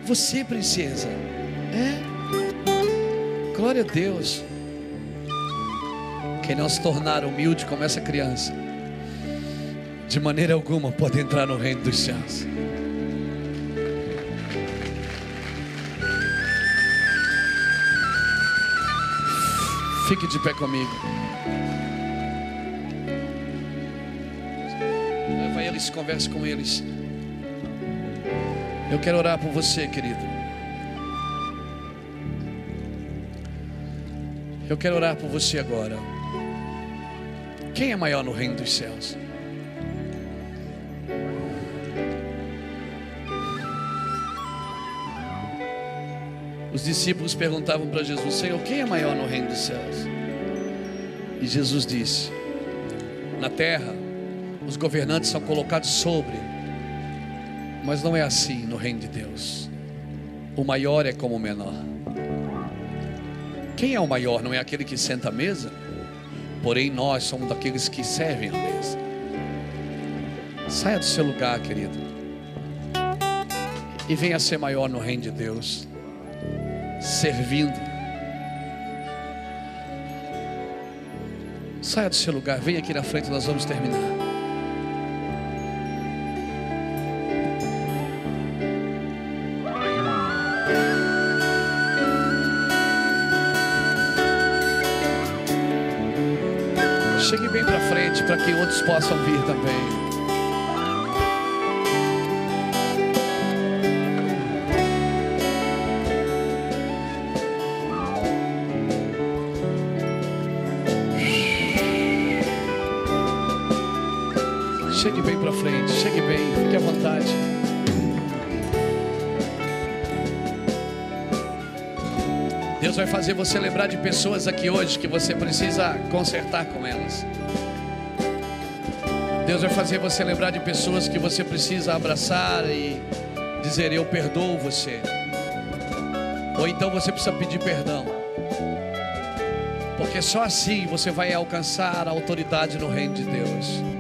Você, princesa, é? Glória a Deus. Quem não se tornar humilde como essa criança, de maneira alguma pode entrar no reino dos céus. Fique de pé comigo. Eles, converse com eles. Eu quero orar por você, querido. Eu quero orar por você agora. Quem é maior no reino dos céus? Os discípulos perguntavam para Jesus: Senhor, quem é maior no reino dos céus? E Jesus disse: Na terra, os governantes são colocados sobre, mas não é assim no reino de Deus. O maior é como o menor. Quem é o maior? Não é aquele que senta à mesa? Porém, nós somos daqueles que servem à mesa. Saia do seu lugar, querido, e venha ser maior no reino de Deus servindo. Saia do seu lugar, venha aqui na frente, nós vamos terminar. Para que outros possam vir também. Chegue bem para frente, chegue bem, fique à vontade. Deus vai fazer você lembrar de pessoas aqui hoje que você precisa consertar com elas. Deus vai fazer você lembrar de pessoas que você precisa abraçar e dizer: Eu perdoo você. Ou então você precisa pedir perdão. Porque só assim você vai alcançar a autoridade no reino de Deus.